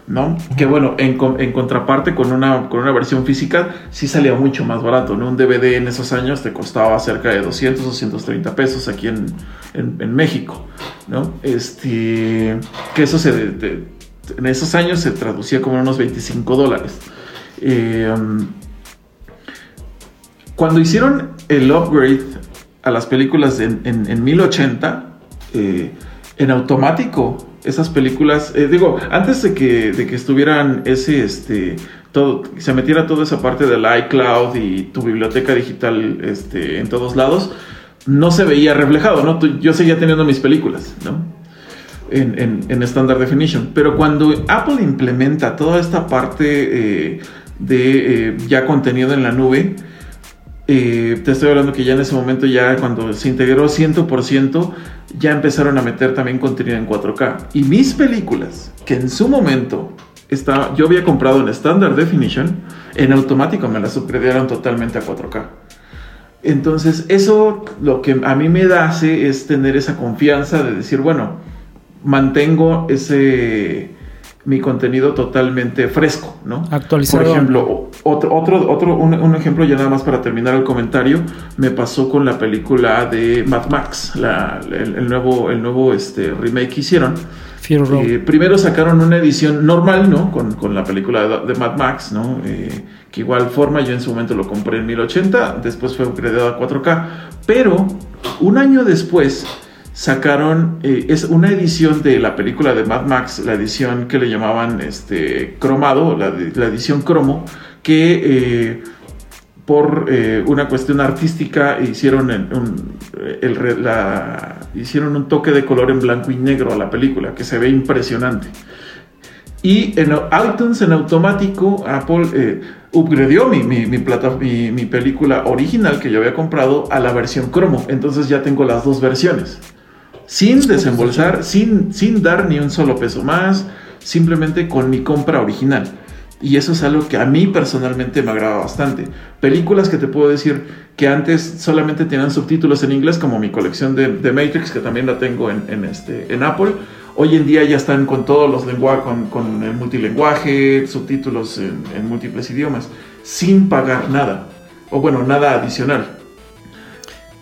¿no? Que bueno, en, en contraparte con una, con una versión física sí salía mucho más barato, ¿no? Un DVD en esos años te costaba cerca de 200, 230 pesos aquí en, en, México, ¿no? Este, que eso se, en esos años se traducía como unos 25 dólares. Eh, cuando hicieron el upgrade a las películas en, en, 1080, eh, en automático, esas películas, eh, digo, antes de que, de que estuvieran ese, este, todo, se metiera toda esa parte del iCloud y tu biblioteca digital este, en todos lados, no se veía reflejado, ¿no? Yo seguía teniendo mis películas, ¿no? En, en, en Standard Definition. Pero cuando Apple implementa toda esta parte eh, de ya contenido en la nube, te estoy hablando que ya en ese momento, ya cuando se integró 100%, ya empezaron a meter también contenido en 4K. Y mis películas, que en su momento estaba, yo había comprado en Standard Definition, en automático me las upgradearon totalmente a 4K. Entonces, eso lo que a mí me hace es tener esa confianza de decir, bueno, mantengo ese mi contenido totalmente fresco, ¿no? Actualizado. Por ejemplo, otro, otro, otro un, ejemplo ya nada más para terminar el comentario, me pasó con la película de Mad Max, el, nuevo, el nuevo este, remake que hicieron. Eh, primero sacaron una edición normal, ¿no? Con, la película de, Mad Max, ¿no? Eh, que igual forma, yo en su momento lo compré en 1080, después fue upgradeado a 4K, pero un año después sacaron, eh, es una edición de la película de Mad Max, la edición que le llamaban este, cromado, la, edición cromo, que eh, por eh, una cuestión artística hicieron un, el, hicieron un toque de color en blanco y negro a la película que se ve impresionante. Y en iTunes en automático Apple eh, upgradeó mi, mi, película original que yo había comprado a la versión cromo. Entonces ya tengo las dos versiones. Sin desembolsar, sin, sin dar ni un solo peso más, simplemente con mi compra original. Y eso es algo que a mí personalmente me agrada bastante. Películas que te puedo decir que antes solamente tenían subtítulos en inglés, como mi colección de, de Matrix, que también la tengo en, en, este, en Apple. Hoy en día ya están con todos los lenguajes, con, con, el multilenguaje, subtítulos en, en, múltiples idiomas, sin pagar nada. O bueno, nada adicional.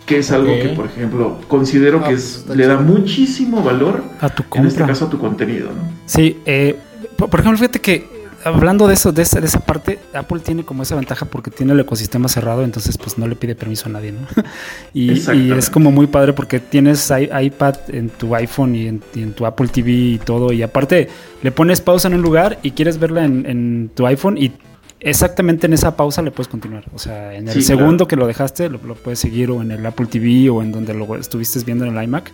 Que es algo okay. que, por ejemplo, considero ah, que es, le da muchísimo valor a tu compra. En este caso a tu contenido, ¿no? Sí, eh, por, por ejemplo, fíjate que hablando de eso, de esa, de esa, parte, Apple tiene como esa ventaja porque tiene el ecosistema cerrado, entonces pues no le pide permiso a nadie, ¿no? [laughs] y, y, es como muy padre porque tienes iPad en tu iPhone y en, y en, tu Apple TV y todo, y aparte le pones pausa en un lugar y quieres verla en, en tu iPhone y exactamente en esa pausa le puedes continuar. O sea, en el sí, segundo claro. que lo dejaste, lo, lo, puedes seguir o en el Apple TV o en donde lo estuviste viendo en el iMac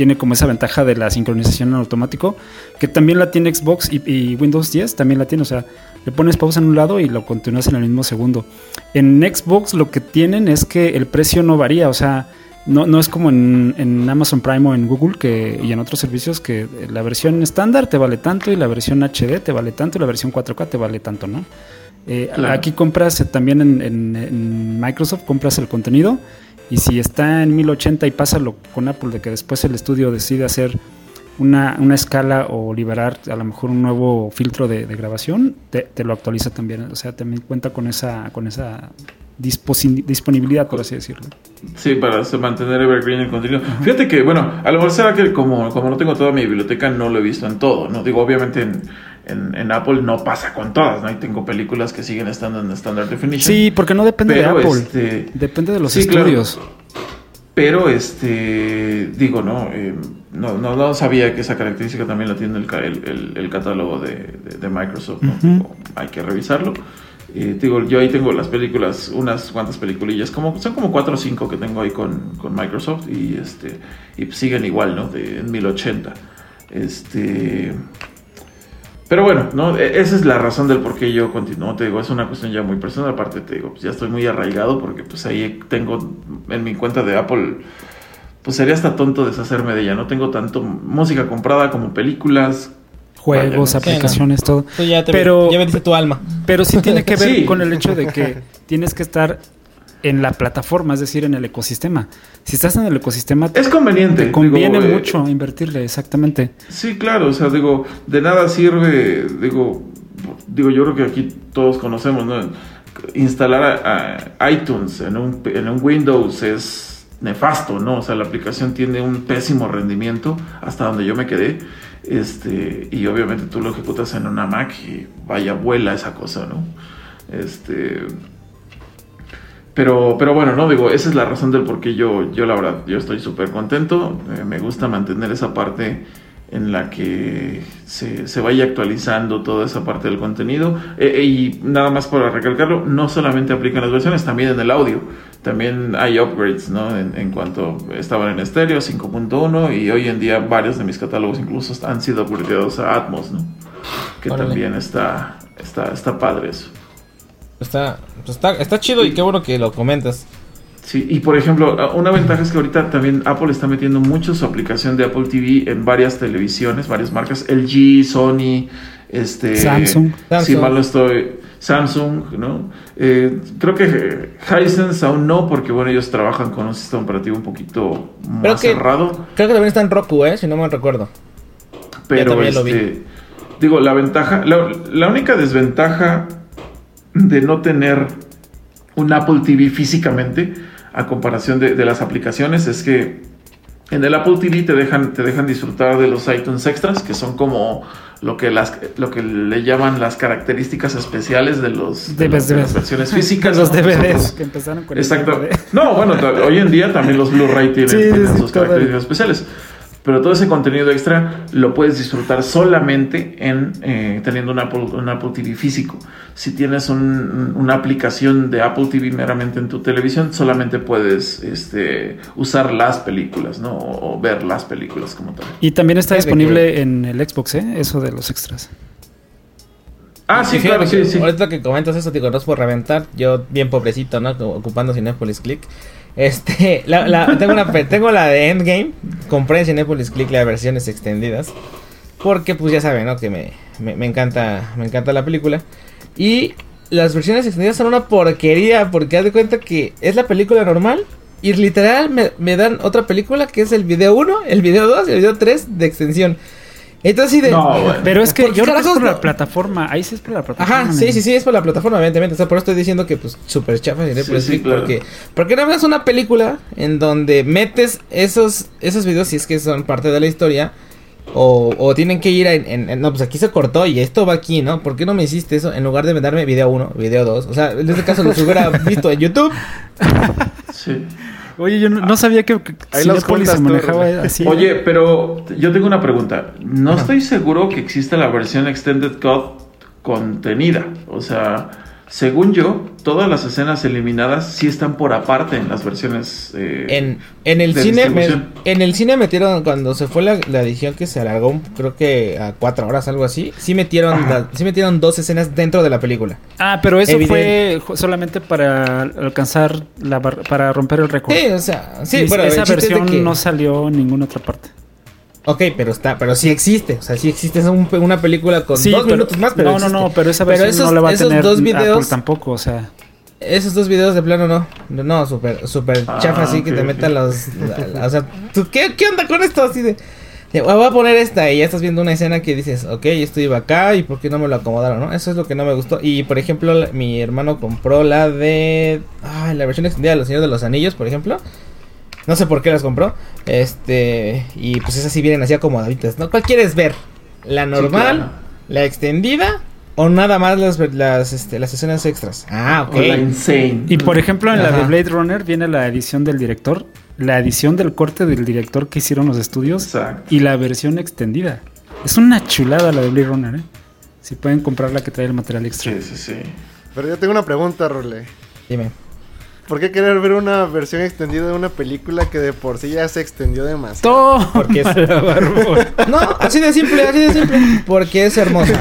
tiene como esa ventaja de la sincronización en automático, que también la tiene Xbox y, y, Windows 10, también la tiene, o sea, le pones pausa en un lado y lo continúas en el mismo segundo. En Xbox lo que tienen es que el precio no varía, o sea, no, no es como en, en, Amazon Prime o en Google que, y en otros servicios que la versión estándar te vale tanto y la versión HD te vale tanto y la versión 4K te vale tanto, ¿no? Eh, claro. Aquí compras también en, en, en Microsoft, compras el contenido y si está en 1080 y pásalo con Apple de que después el estudio decide hacer una, una escala o liberar a lo mejor un nuevo filtro de, de grabación, te, te, lo actualiza también. O sea, también cuenta con esa, con esa disponibilidad, por así decirlo. Sí, para mantener evergreen el contenido. Fíjate que, bueno, a lo mejor será que como, como no tengo toda mi biblioteca, no lo he visto en todo, ¿no? Digo, obviamente en, en, en, Apple no pasa con todas, ¿no? Y tengo películas que siguen estando en Standard Definition. Sí, porque no depende pero, de Apple. Este, depende de los sí, estudios. Claro. Pero, este, digo, no, eh, no, no, no, sabía que esa característica también la tiene el, el, el catálogo de, de, de Microsoft, ¿no? Uh -huh. digo, hay que revisarlo. Eh, digo, yo ahí tengo las películas, unas cuantas peliculillas, como, son como cuatro o cinco que tengo ahí con, con Microsoft y, este, y siguen igual, ¿no? De, en 1080. Este, pero bueno, ¿no? E, esa es la razón del por qué yo continúo. Te digo, es una cuestión ya muy personal. Aparte, te digo, pues ya estoy muy arraigado porque pues ahí tengo en mi cuenta de Apple, pues sería hasta tonto deshacerme de ella. No tengo tanto música comprada como películas, juegos, Vaya, aplicaciones, todo. ya te, pero ya me dice tu alma. Pero sí tiene que [laughs] ver sí. con el hecho de que [laughs] tienes que estar en la plataforma, es decir, en el ecosistema. Si estás en el ecosistema, es conveniente. Te conviene digo, mucho eh, invertirle, exactamente. Sí, claro, o sea, digo, de nada sirve, digo, digo, yo creo que aquí todos conocemos, ¿no? Instalar a, a iTunes en un, en un Windows es nefasto, ¿no? O sea, la aplicación tiene un pésimo rendimiento hasta donde yo me quedé. Este, y obviamente tú lo ejecutas en una Mac y vaya, vuela esa cosa, ¿no? Este, pero, pero bueno, no digo, esa es la razón del por qué yo, yo la verdad, yo estoy súper contento. Eh, me gusta mantener esa parte en la que se, se, vaya actualizando toda esa parte del contenido. Eh, y nada más para recalcarlo, no solamente aplican las versiones, también en el audio. También hay upgrades, ¿no? En, en cuanto estaban en estéreo 5.1 y hoy en día varios de mis catálogos incluso han sido upgradeados a Atmos, ¿no? Que Órale. también está, está, está padre eso. Está, está, está chido y qué bueno que lo comentas. Sí, y por ejemplo, una ventaja es que ahorita también Apple está metiendo mucho su aplicación de Apple TV en varias televisiones, varias marcas, LG, Sony, este, Samsung, si mal no estoy, Samsung, ¿no? Eh, creo que Hisense aún no, porque bueno, ellos trabajan con un sistema operativo un poquito más creo que, cerrado. Creo que también está en Roku, ¿eh? Si no me recuerdo. Pero este, digo, la ventaja, la, la única desventaja de no tener un Apple TV físicamente a comparación de, de, las aplicaciones es que en el Apple TV te dejan, te dejan disfrutar de los iTunes Extras, que son como lo que, las, lo que le llaman las características especiales de, los, de, los, de las versiones [laughs] físicas. los DVDs que empezaron con Exacto. No, bueno, hoy en día también los Blu-ray [laughs] tienen, sí, tienen sí, sus características especiales. Pero todo ese contenido extra lo puedes disfrutar solamente en eh, teniendo un Apple, un Apple TV físico. Si tienes un- una aplicación de Apple TV meramente en tu televisión, solamente puedes este, usar las películas, ¿no? O, o ver las películas como tal. Y también está disponible en el Xbox, ¿eh? Eso de los extras. Ah, sí, claro, sí, sí. Ahorita que comentas eso, digo, no es por reventar. Yo, bien pobrecito, ¿no? Ocupando Cinepolis Click. Este, la, la- tengo, una, tengo la de Endgame. Compré en Cinepolis Click las versiones extendidas. Porque, pues ya saben, ¿no? Que me, me, me encanta, me encanta la película. Y las versiones extendidas son una porquería. Porque haz de cuenta que es la película normal. Y literal me, me dan otra película que es el video 1, el video 2 y el video 3 de extensión. Entonces, sí de. No, bueno. Pero es que ¿Por yo creo que es por la plataforma. Ahí sí es por la plataforma. Ajá, sí, sí, sí, es por la plataforma, evidentemente. O sea, por eso estoy diciendo que, pues, súper chafa y Sí, sí, claro. porque, porque no ves una película en donde metes esos, esos videos, si es que son parte de la historia, o, o tienen que ir a, en, en- no, pues aquí se cortó y esto va aquí, ¿no? ¿Por qué no me hiciste eso en lugar de darme video 1, video 2? O sea, en este caso los hubiera visto en YouTube. [laughs] Sí. Oye, yo no, no sabía que, se manejaba así. Oye, pero yo tengo una pregunta. No estoy seguro que exista la versión Extended Cut contenida. O sea, según yo, todas las escenas eliminadas sí están por aparte en las versiones. eh, En, en el de cine, me- en el cine metieron, cuando se fue la, la edición que se alargó, creo que a cuatro horas, algo así, sí metieron, la- sí metieron dos escenas dentro de la película. Ah, pero eso Evidente. fue solamente para alcanzar la bar- para romper el récord. Sí, o sea, sí, Y bueno, esa es versión que- no salió en ninguna otra parte. Ok, pero está, pero sí existe, o sea, sí existe es un- una película con Sí, dos pero- minutos más, pero no, no, no, pero esa Pero versión esos- no la va a esos tener dos Apple videos- tampoco, o sea. Esos dos videos de plano no, no, no, súper, súper Ah, chafa así que te ok. metan los, la- la- o sea, ¿tú qué, qué onda con esto? Así de, de, voy a poner esta y ya estás viendo una escena que dices, ok, esto iba acá y por qué no me lo acomodaron, ¿no? Eso es lo que no me gustó. Y por ejemplo, mi hermano compró la de, ay, la versión extendida de Los Señores de los Anillos, por ejemplo. No sé por qué las compró. Este, y pues esas sí vienen así acomodaditas, ¿no? ¿Cuál quieres ver? ¿La normal? claro. ¿La extendida? ¿O nada más las, las, este, las escenas extras? Ah, ok. o la Insane. Y por ejemplo, en la de. Blade Runner viene la edición del director, la edición del corte del director que hicieron los estudios Exacto. y la versión extendida. Es una chulada la de Blade Runner, ¿eh? Si pueden comprar la que trae el material extra. Sí, sí, sí. Pero yo tengo una pregunta, Role. Dime. ¿Por qué querer ver una versión extendida de una película que de por sí ya se extendió demasiado? ¡Todo! Porque es-. No, así de simple, así de simple. Porque es hermosa. [laughs]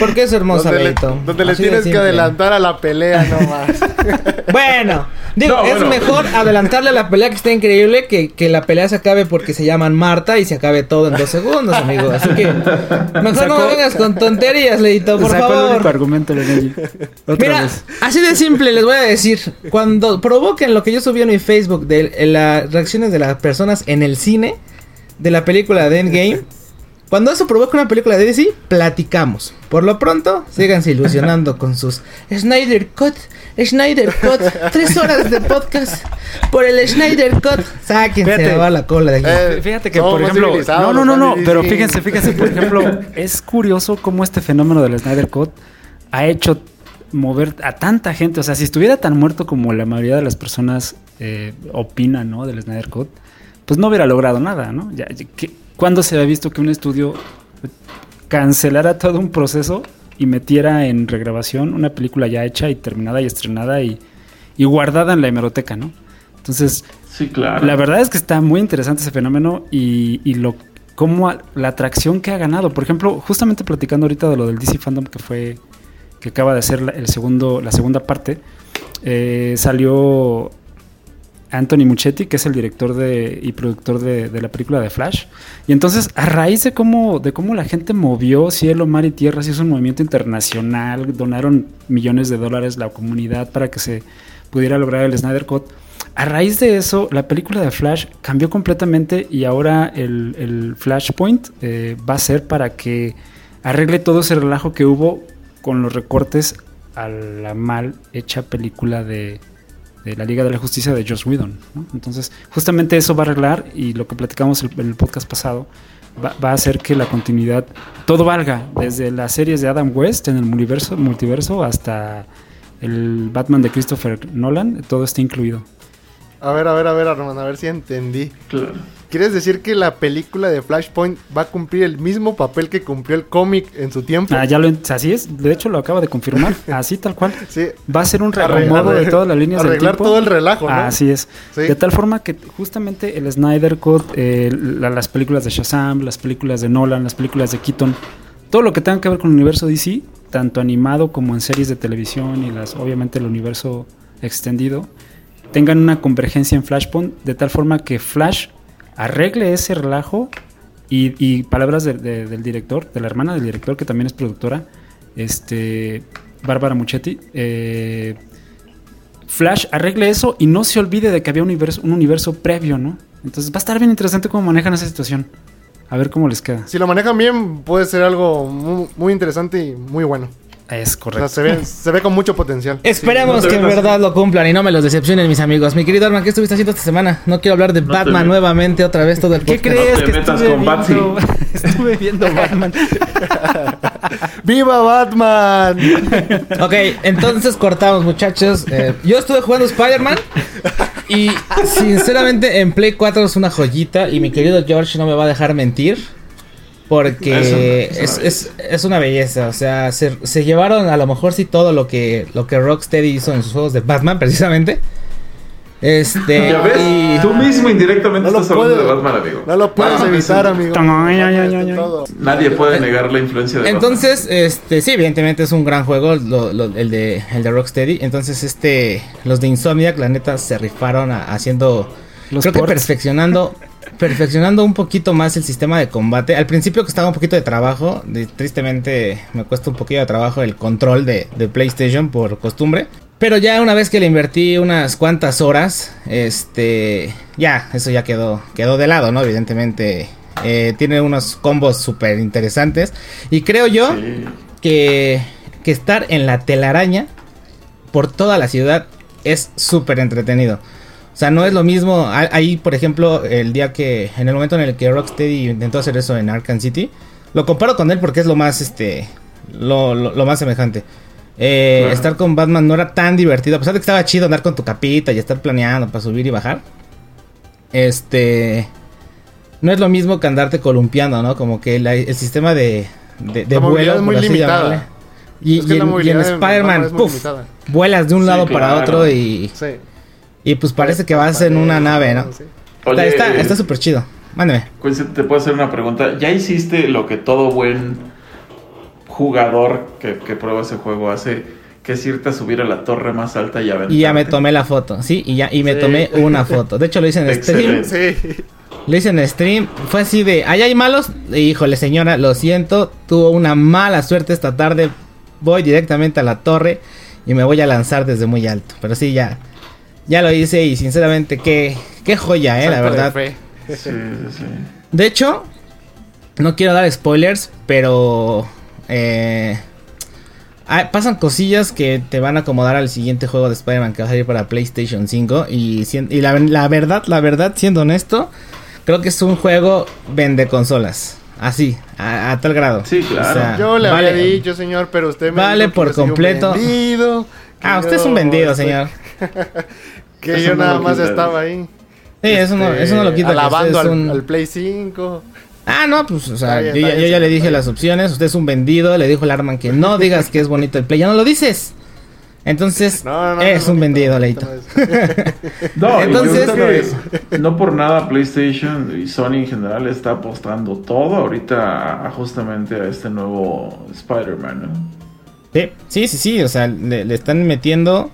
Porque es hermosa, donde le, donde le tienes que adelantar a la pelea nomás. [laughs] Bueno, digo, No, es bueno. mejor adelantarle a la pelea que está increíble que, que la pelea se acabe porque se llaman Marta y se acabe todo en dos segundos, amigo. Así que mejor no me vengas con tonterías, Leito, por Sacó el único favor. argumento, Leonelli. Otra Mira, vez. así de simple les voy a decir. Cuando provoquen lo que yo subí en mi Facebook de eh, las reacciones de las personas en el cine de la película de Endgame. Cuando eso provoca una película de DC, platicamos. Por lo pronto, síganse ilusionando con sus Snyder Cut, Snyder Cut, tres horas de podcast por el Snyder Cut. Sáquense Fíjate. a lavar la cola de aquí. Eh, Fíjate que, por ejemplo, no, no, no, no, pero fíjense, fíjense, por ejemplo, es curioso cómo este fenómeno del Snyder Cut ha hecho mover a tanta gente. O sea, si estuviera tan muerto como la mayoría de las personas eh, opinan, ¿no? Del Snyder Cut, pues no hubiera logrado nada, ¿no? Ya, ya- ¿qué- ¿Cuándo se había visto que un estudio cancelara todo un proceso y metiera en regrabación una película ya hecha y terminada y estrenada y, y guardada en la hemeroteca, ¿no? Entonces, Sí, claro. la verdad es que está muy interesante ese fenómeno y, y lo cómo la atracción que ha ganado. Por ejemplo, justamente platicando ahorita de lo del DC Fandom que fue que acaba de hacer el segundo, la segunda parte, eh, salió Anthony Muchetti, que es el director de, y productor de, la película de Flash. Y entonces, a raíz de cómo, de cómo la gente movió cielo, mar y tierra, se hizo un movimiento internacional, donaron millones de dólares la comunidad para que se pudiera lograr el Snyder Cut. A raíz de eso, la película de Flash cambió completamente y ahora el, el Flashpoint eh, va a ser para que arregle todo ese relajo que hubo con los recortes a la mal hecha película de, de la Liga de la Justicia de Joss Whedon. ¿no? Entonces, justamente eso va a arreglar y lo que platicamos en el podcast pasado va, va a hacer que la continuidad todo valga, desde las series de Adam West en el multiverso, multiverso hasta el Batman de Christopher Nolan, todo está incluido. A ver, a ver, a ver, Armand, a ver si entendí. Claro. ¿Quieres decir que la película de Flashpoint va a cumplir el mismo papel que cumplió el cómic en su tiempo? Ah, ya lo, en- así es, de hecho lo acaba de confirmar, [laughs] así tal cual. Sí. Va a ser un Arreglar- reacomodo de todas las líneas del arreglar tiempo. todo el relajo, ¿no? Así es. Sí. De tal forma que justamente el Snyder Code, eh, la- las películas de Shazam, las películas de Nolan, las películas de Keaton, todo lo que tenga que ver con el universo DC, tanto animado como en series de televisión y las obviamente el universo extendido, tengan una convergencia en Flashpoint de tal forma que Flash arregle ese relajo y, y palabras de- de- del director, de la hermana del director que también es productora, este Bárbara Muchetti, eh, Flash arregle eso y no se olvide de que había un universo, un universo previo, ¿no? Entonces va a estar bien interesante cómo manejan esa situación. A ver cómo les queda. Si lo manejan bien, puede ser algo muy interesante y muy bueno. Es O sea, correcto. se ve, se ve con mucho potencial. [laughs] Esperemos no que en verdad lo cumplan y no me los decepcionen, mis amigos. Mi querido Arman, ¿qué estuviste haciendo esta semana? No quiero hablar de Batman nuevamente otra vez todo el ¿Qué crees te que metas estuve con Batsy. viendo? [laughs] estuve viendo Batman. [laughs] ¡Viva Batman! Ok, entonces cortamos, muchachos. Eh, yo estuve jugando Spider-Man y sinceramente en Play 4 es una joyita y mi querido George no me va a dejar mentir. Porque Es una- es es, una es- es una belleza. O sea, se, se llevaron a lo mejor sí todo lo que, lo que Rocksteady hizo en sus juegos de Batman, [laughs] precisamente. Este. ¿Ya ves? y- Tú mismo indirectamente No estás hablando puedes, de Batman, amigo. no lo puedes Batman evitar, es- amigo. Ay, ay, ay, ay, ay. Todo. Nadie puede negar la influencia de Entonces, este, sí, evidentemente es un gran juego lo- lo- el de el de Rocksteady. Entonces, este, los de Insomniac, la neta, se rifaron a- haciendo, Los creo que perfeccionando, perfeccionando un poquito más el sistema de combate. Al principio que estaba un poquito de trabajo, de- tristemente me cuesta un poquito de trabajo el control de, de PlayStation por costumbre. Pero ya una vez que le invertí unas cuantas horas, este, ya, eso ya quedó, quedó de lado, ¿no? Evidentemente, eh, tiene unos combos súper interesantes. Y creo yo Sí. que, que estar en la telaraña por toda la ciudad es súper entretenido. O sea, no es lo mismo. Ahí, por ejemplo, el día que. En el momento en el que Rocksteady intentó hacer eso en Arkham City. Lo comparo con él porque es lo más este. Lo, lo- lo más semejante. Eh, Claro. Estar con Batman no era tan divertido. A pesar de que estaba chido andar con tu capita y estar planeando para subir y bajar. Este. No es lo mismo que andarte columpiando, ¿no? Como que la- el sistema de, de, de La vuelo. es muy limitada. Y, Es que y en, Spider-Man, vuelas de un Sí, lado para claro. otro y, Sí. Y pues parece que vas en una nave, ¿no? Oye, está está eh, está súper chido. Mándeme. Quincy, te puedo hacer una pregunta. ¿Ya hiciste lo que todo buen jugador que, que prueba ese juego hace? Que es irte a subir a la torre más alta y aventarte. Y ya me tomé la foto, sí, y ya y me Sí. tomé una [laughs] foto. De hecho lo hice en stream. Sí. Lo hice en stream. Fue así de, allá hay malos. Y, Híjole, señora, lo siento. Tuvo una mala suerte esta tarde. Voy directamente a la torre y me voy a lanzar desde muy alto. Pero sí, ya. Ya lo hice y sinceramente, qué, qué joya, eh, la de verdad. Sí, sí. De hecho, no quiero dar spoilers, pero eh, ah, pasan cosillas que te van a acomodar al siguiente juego de Spider-Man que va a salir para PlayStation 5. Y, y la, la verdad, la verdad, siendo honesto, creo que es un juego vende consolas. Así, a, a tal grado. Sí, claro. Yo le vale- había dicho, señor, pero usted me Vale dijo que por completo. vendido, Ah, usted es un vendido, estoy- señor. Que Eso yo no nada más quita. estaba ahí. Sí, eso no, este, eso no lo quita. usted Alabando al, un- al Play 5. Ah, no, pues, o sea, Está yo, está ya- le dije las opciones. Usted es un vendido. Le dijo el Arman que no digas que es bonito el play. Ya no lo dices. Entonces, No, no, no, es no, un vendido, Leito. no es- [laughs] No, Entonces- no por nada PlayStation y Sony en general está apostando todo ahorita a- justamente a este nuevo Spider-Man, ¿no? Sí, sí, sí, sí, O sea, le, le están metiendo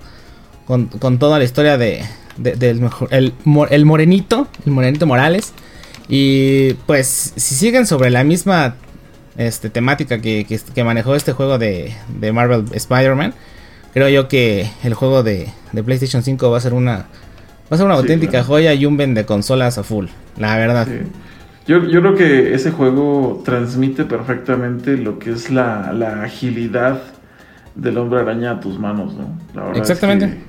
con, con toda la historia de, de- del mejor, el, el morenito, el morenito Morales. Y pues, si siguen sobre la misma este, temática que, que, que manejó este juego de, de Marvel Spider-Man, creo yo que el juego de, de PlayStation 5 va a ser una, va a ser una Sí, auténtica claro. joya y un vende consolas a full, la verdad. Sí. Yo, yo creo que ese juego transmite perfectamente lo que es la, la agilidad del hombre araña a tus manos, ¿no? La verdad es Exactamente. que,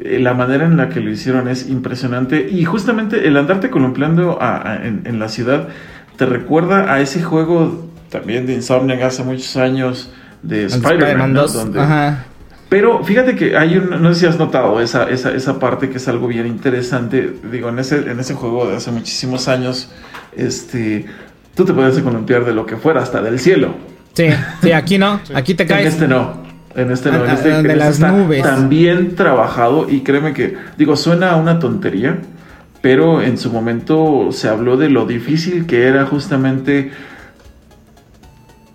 la manera en la que lo hicieron es impresionante y justamente el andarte columpiando a- a- en, en la ciudad te recuerda a ese juego también de Insomniac hace muchos años de Spider-Man, ¿no? Donde, Ajá. Pero fíjate que hay un, no sé si has notado esa, esa, esa parte que es algo bien interesante. Digo, en ese, en ese juego de hace muchísimos años, este, tú te puedes columpiar de lo que fuera, hasta del cielo. Sí, sí, aquí no, aquí te caes. En este no. En este no, en Ah, este, ah, en este nubes. bien trabajado y créeme que, digo, suena a una tontería, pero en su momento se habló de lo difícil que era justamente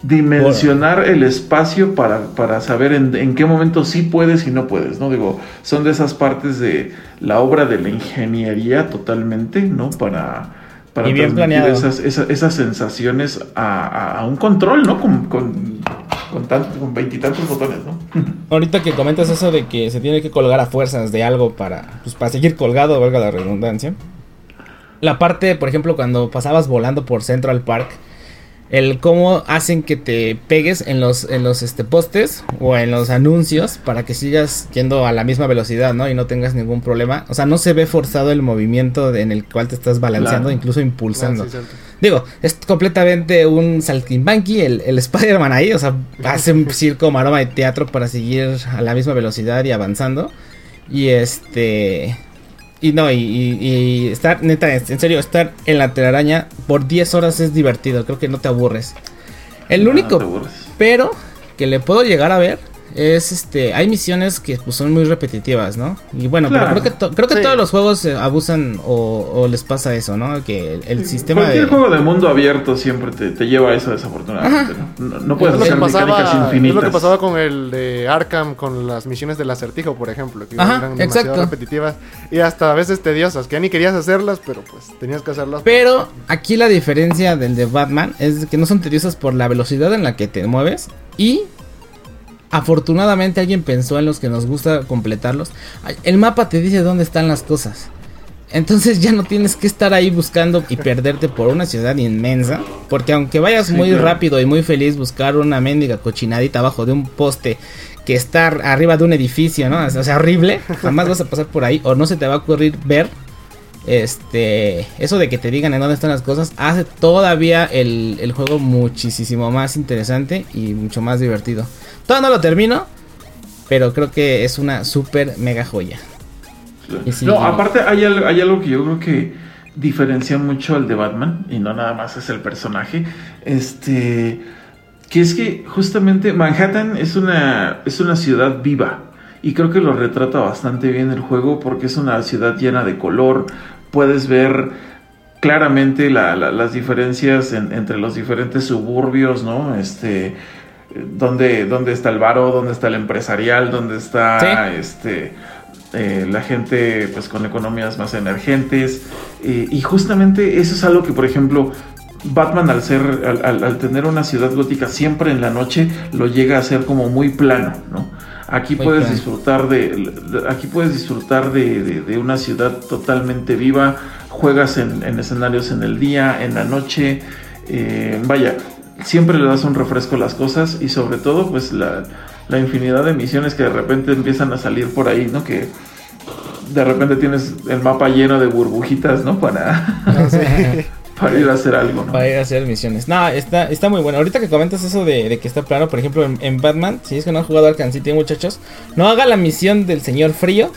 dimensionar el espacio para, para saber en, en qué momento sí puedes y no puedes, ¿no? Digo, son de esas partes de la obra de la ingeniería totalmente, ¿no? Para, para Y bien transmitir planeado. esas, esas, esas sensaciones a, a- a un control, ¿no? Con, con, con, con veintitantos botones, ¿no? [laughs] Ahorita que comentas eso de que se tiene que colgar a fuerzas de algo para, pues, para seguir colgado, valga la redundancia. La parte, por ejemplo, cuando pasabas volando por Central Park, el cómo hacen que te pegues en los, en los este, postes o en los anuncios para que sigas yendo a la misma velocidad, ¿no? Y no tengas ningún problema. O sea, no se ve forzado el movimiento de- en el cual te estás balanceando, Claro. incluso impulsando. Ah, sí. Digo, es completamente un saltimbanqui el, el Spider-Man ahí, o sea, [laughs] hace un circo, maroma de teatro para seguir a la misma velocidad y avanzando. Y este... Y no, y, y- y estar, neta, en serio, estar en la telaraña por 10 horas es divertido, creo que no te aburres. El No, único no te aburres. pero que le puedo llegar a ver es este hay misiones que pues, son muy repetitivas no y bueno Claro. pero creo que to- creo que Sí. todos los juegos abusan o, o les pasa eso no que el, el sistema Cualquier de juego de mundo abierto siempre te, te lleva a eso desafortunadamente, ¿no? No, puedes es, lo que hacer mecánicas pasaba, es infinitas. lo que pasaba con el de Arkham, con las misiones del acertijo, por ejemplo, que Ajá, eran demasiado exacto. repetitivas y hasta a veces tediosas, que ya ni querías hacerlas, pero pues tenías que hacerlas. pero aquí la diferencia del de Batman es que no son tediosas por la velocidad en la que te mueves y afortunadamente alguien pensó en los que nos gusta completarlos el mapa te dice dónde están las cosas Entonces ya no tienes que estar ahí buscando y perderte por una ciudad inmensa. Porque aunque vayas muy rápido y muy feliz buscar una mendiga cochinadita abajo de un poste que está arriba de un edificio, ¿no? O sea, horrible. Jamás vas a pasar por ahí o no se te va a ocurrir ver. Este, eso de que te digan en dónde están las cosas hace todavía el, el juego muchísimo más interesante y mucho más divertido. Todavía no lo termino, pero creo que es una super mega joya. No, aparte hay algo, hay algo que yo creo que diferencia mucho al de Batman, y no nada más es el personaje, este, que es que justamente Manhattan es una, es una ciudad viva, y creo que lo retrata bastante bien el juego porque es una ciudad llena de color, puedes ver claramente la- la- las diferencias en- entre los diferentes suburbios, ¿no? Este, dónde, dónde está el varo, dónde está el empresarial, dónde está Sí. este eh, la gente pues con economías más emergentes eh, y justamente eso es algo que por ejemplo Batman al ser al, al- al tener una ciudad gótica siempre en la noche lo llega a hacer como muy plano no aquí Muy puedes disfrutar de, aquí puedes disfrutar de, de- de una ciudad totalmente viva juegas en, en escenarios en el día en la noche eh, vaya siempre le das un refresco a las cosas y sobre todo pues la, la infinidad de misiones que de repente empiezan a salir por ahí, ¿no? Que de repente tienes el mapa lleno de burbujitas, ¿no? Para, [laughs] para ir a hacer algo, ¿no? Para ir a hacer misiones. No, está, está muy bueno. Ahorita que comentas eso de, de que está plano, por ejemplo, en, en Batman, si es que no han jugado Arkham City, muchachos, no haga la misión del señor frío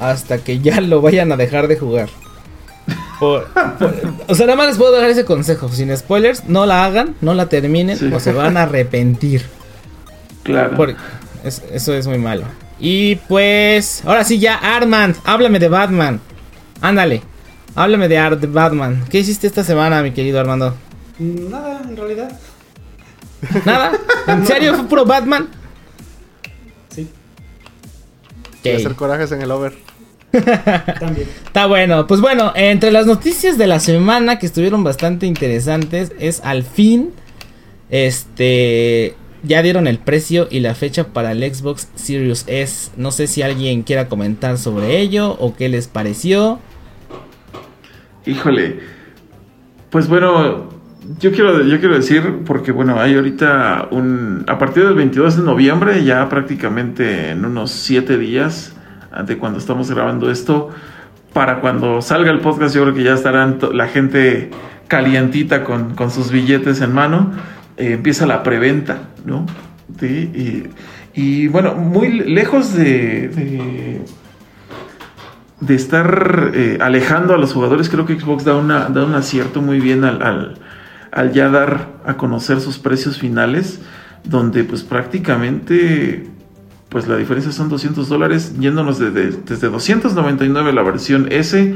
hasta que ya [laughs] lo vayan a dejar de jugar. Por- por- o sea, nada más les puedo dar ese consejo. Sin spoilers, no la hagan, no la terminen Sí. o se van a arrepentir. Claro. Es- eso es muy malo. Y pues, ahora sí, ya, Armand, háblame de Batman. Ándale, háblame de, Ar- de Batman. ¿Qué hiciste esta semana, mi querido Armando? Nada, en realidad. ¿Nada? ¿En [laughs] serio fue puro Batman? Sí, Y Ok. hacer corajes en el over. [laughs] también. Está bueno, pues bueno, entre las noticias de la semana que estuvieron bastante interesantes es al fin, este, ya dieron el precio y la fecha para el Xbox Series S. No sé si alguien quiera comentar sobre ello o qué les pareció. Híjole. Pues bueno, yo quiero, yo quiero decir, porque bueno, hay ahorita un... A partir del 22 de noviembre, ya prácticamente en unos 7 días de cuando estamos grabando esto, para cuando salga el podcast yo creo que ya estarán la gente calientita con, con sus billetes en mano, eh, empieza la preventa, ¿no? Sí, y, bueno, muy lejos de, de estar eh, alejando a los jugadores, creo que Xbox da, una, da un acierto muy bien al, al, al ya dar a conocer sus precios finales, donde pues prácticamente pues la diferencia son 200 dólares, yéndonos de, de, desde 299 la versión S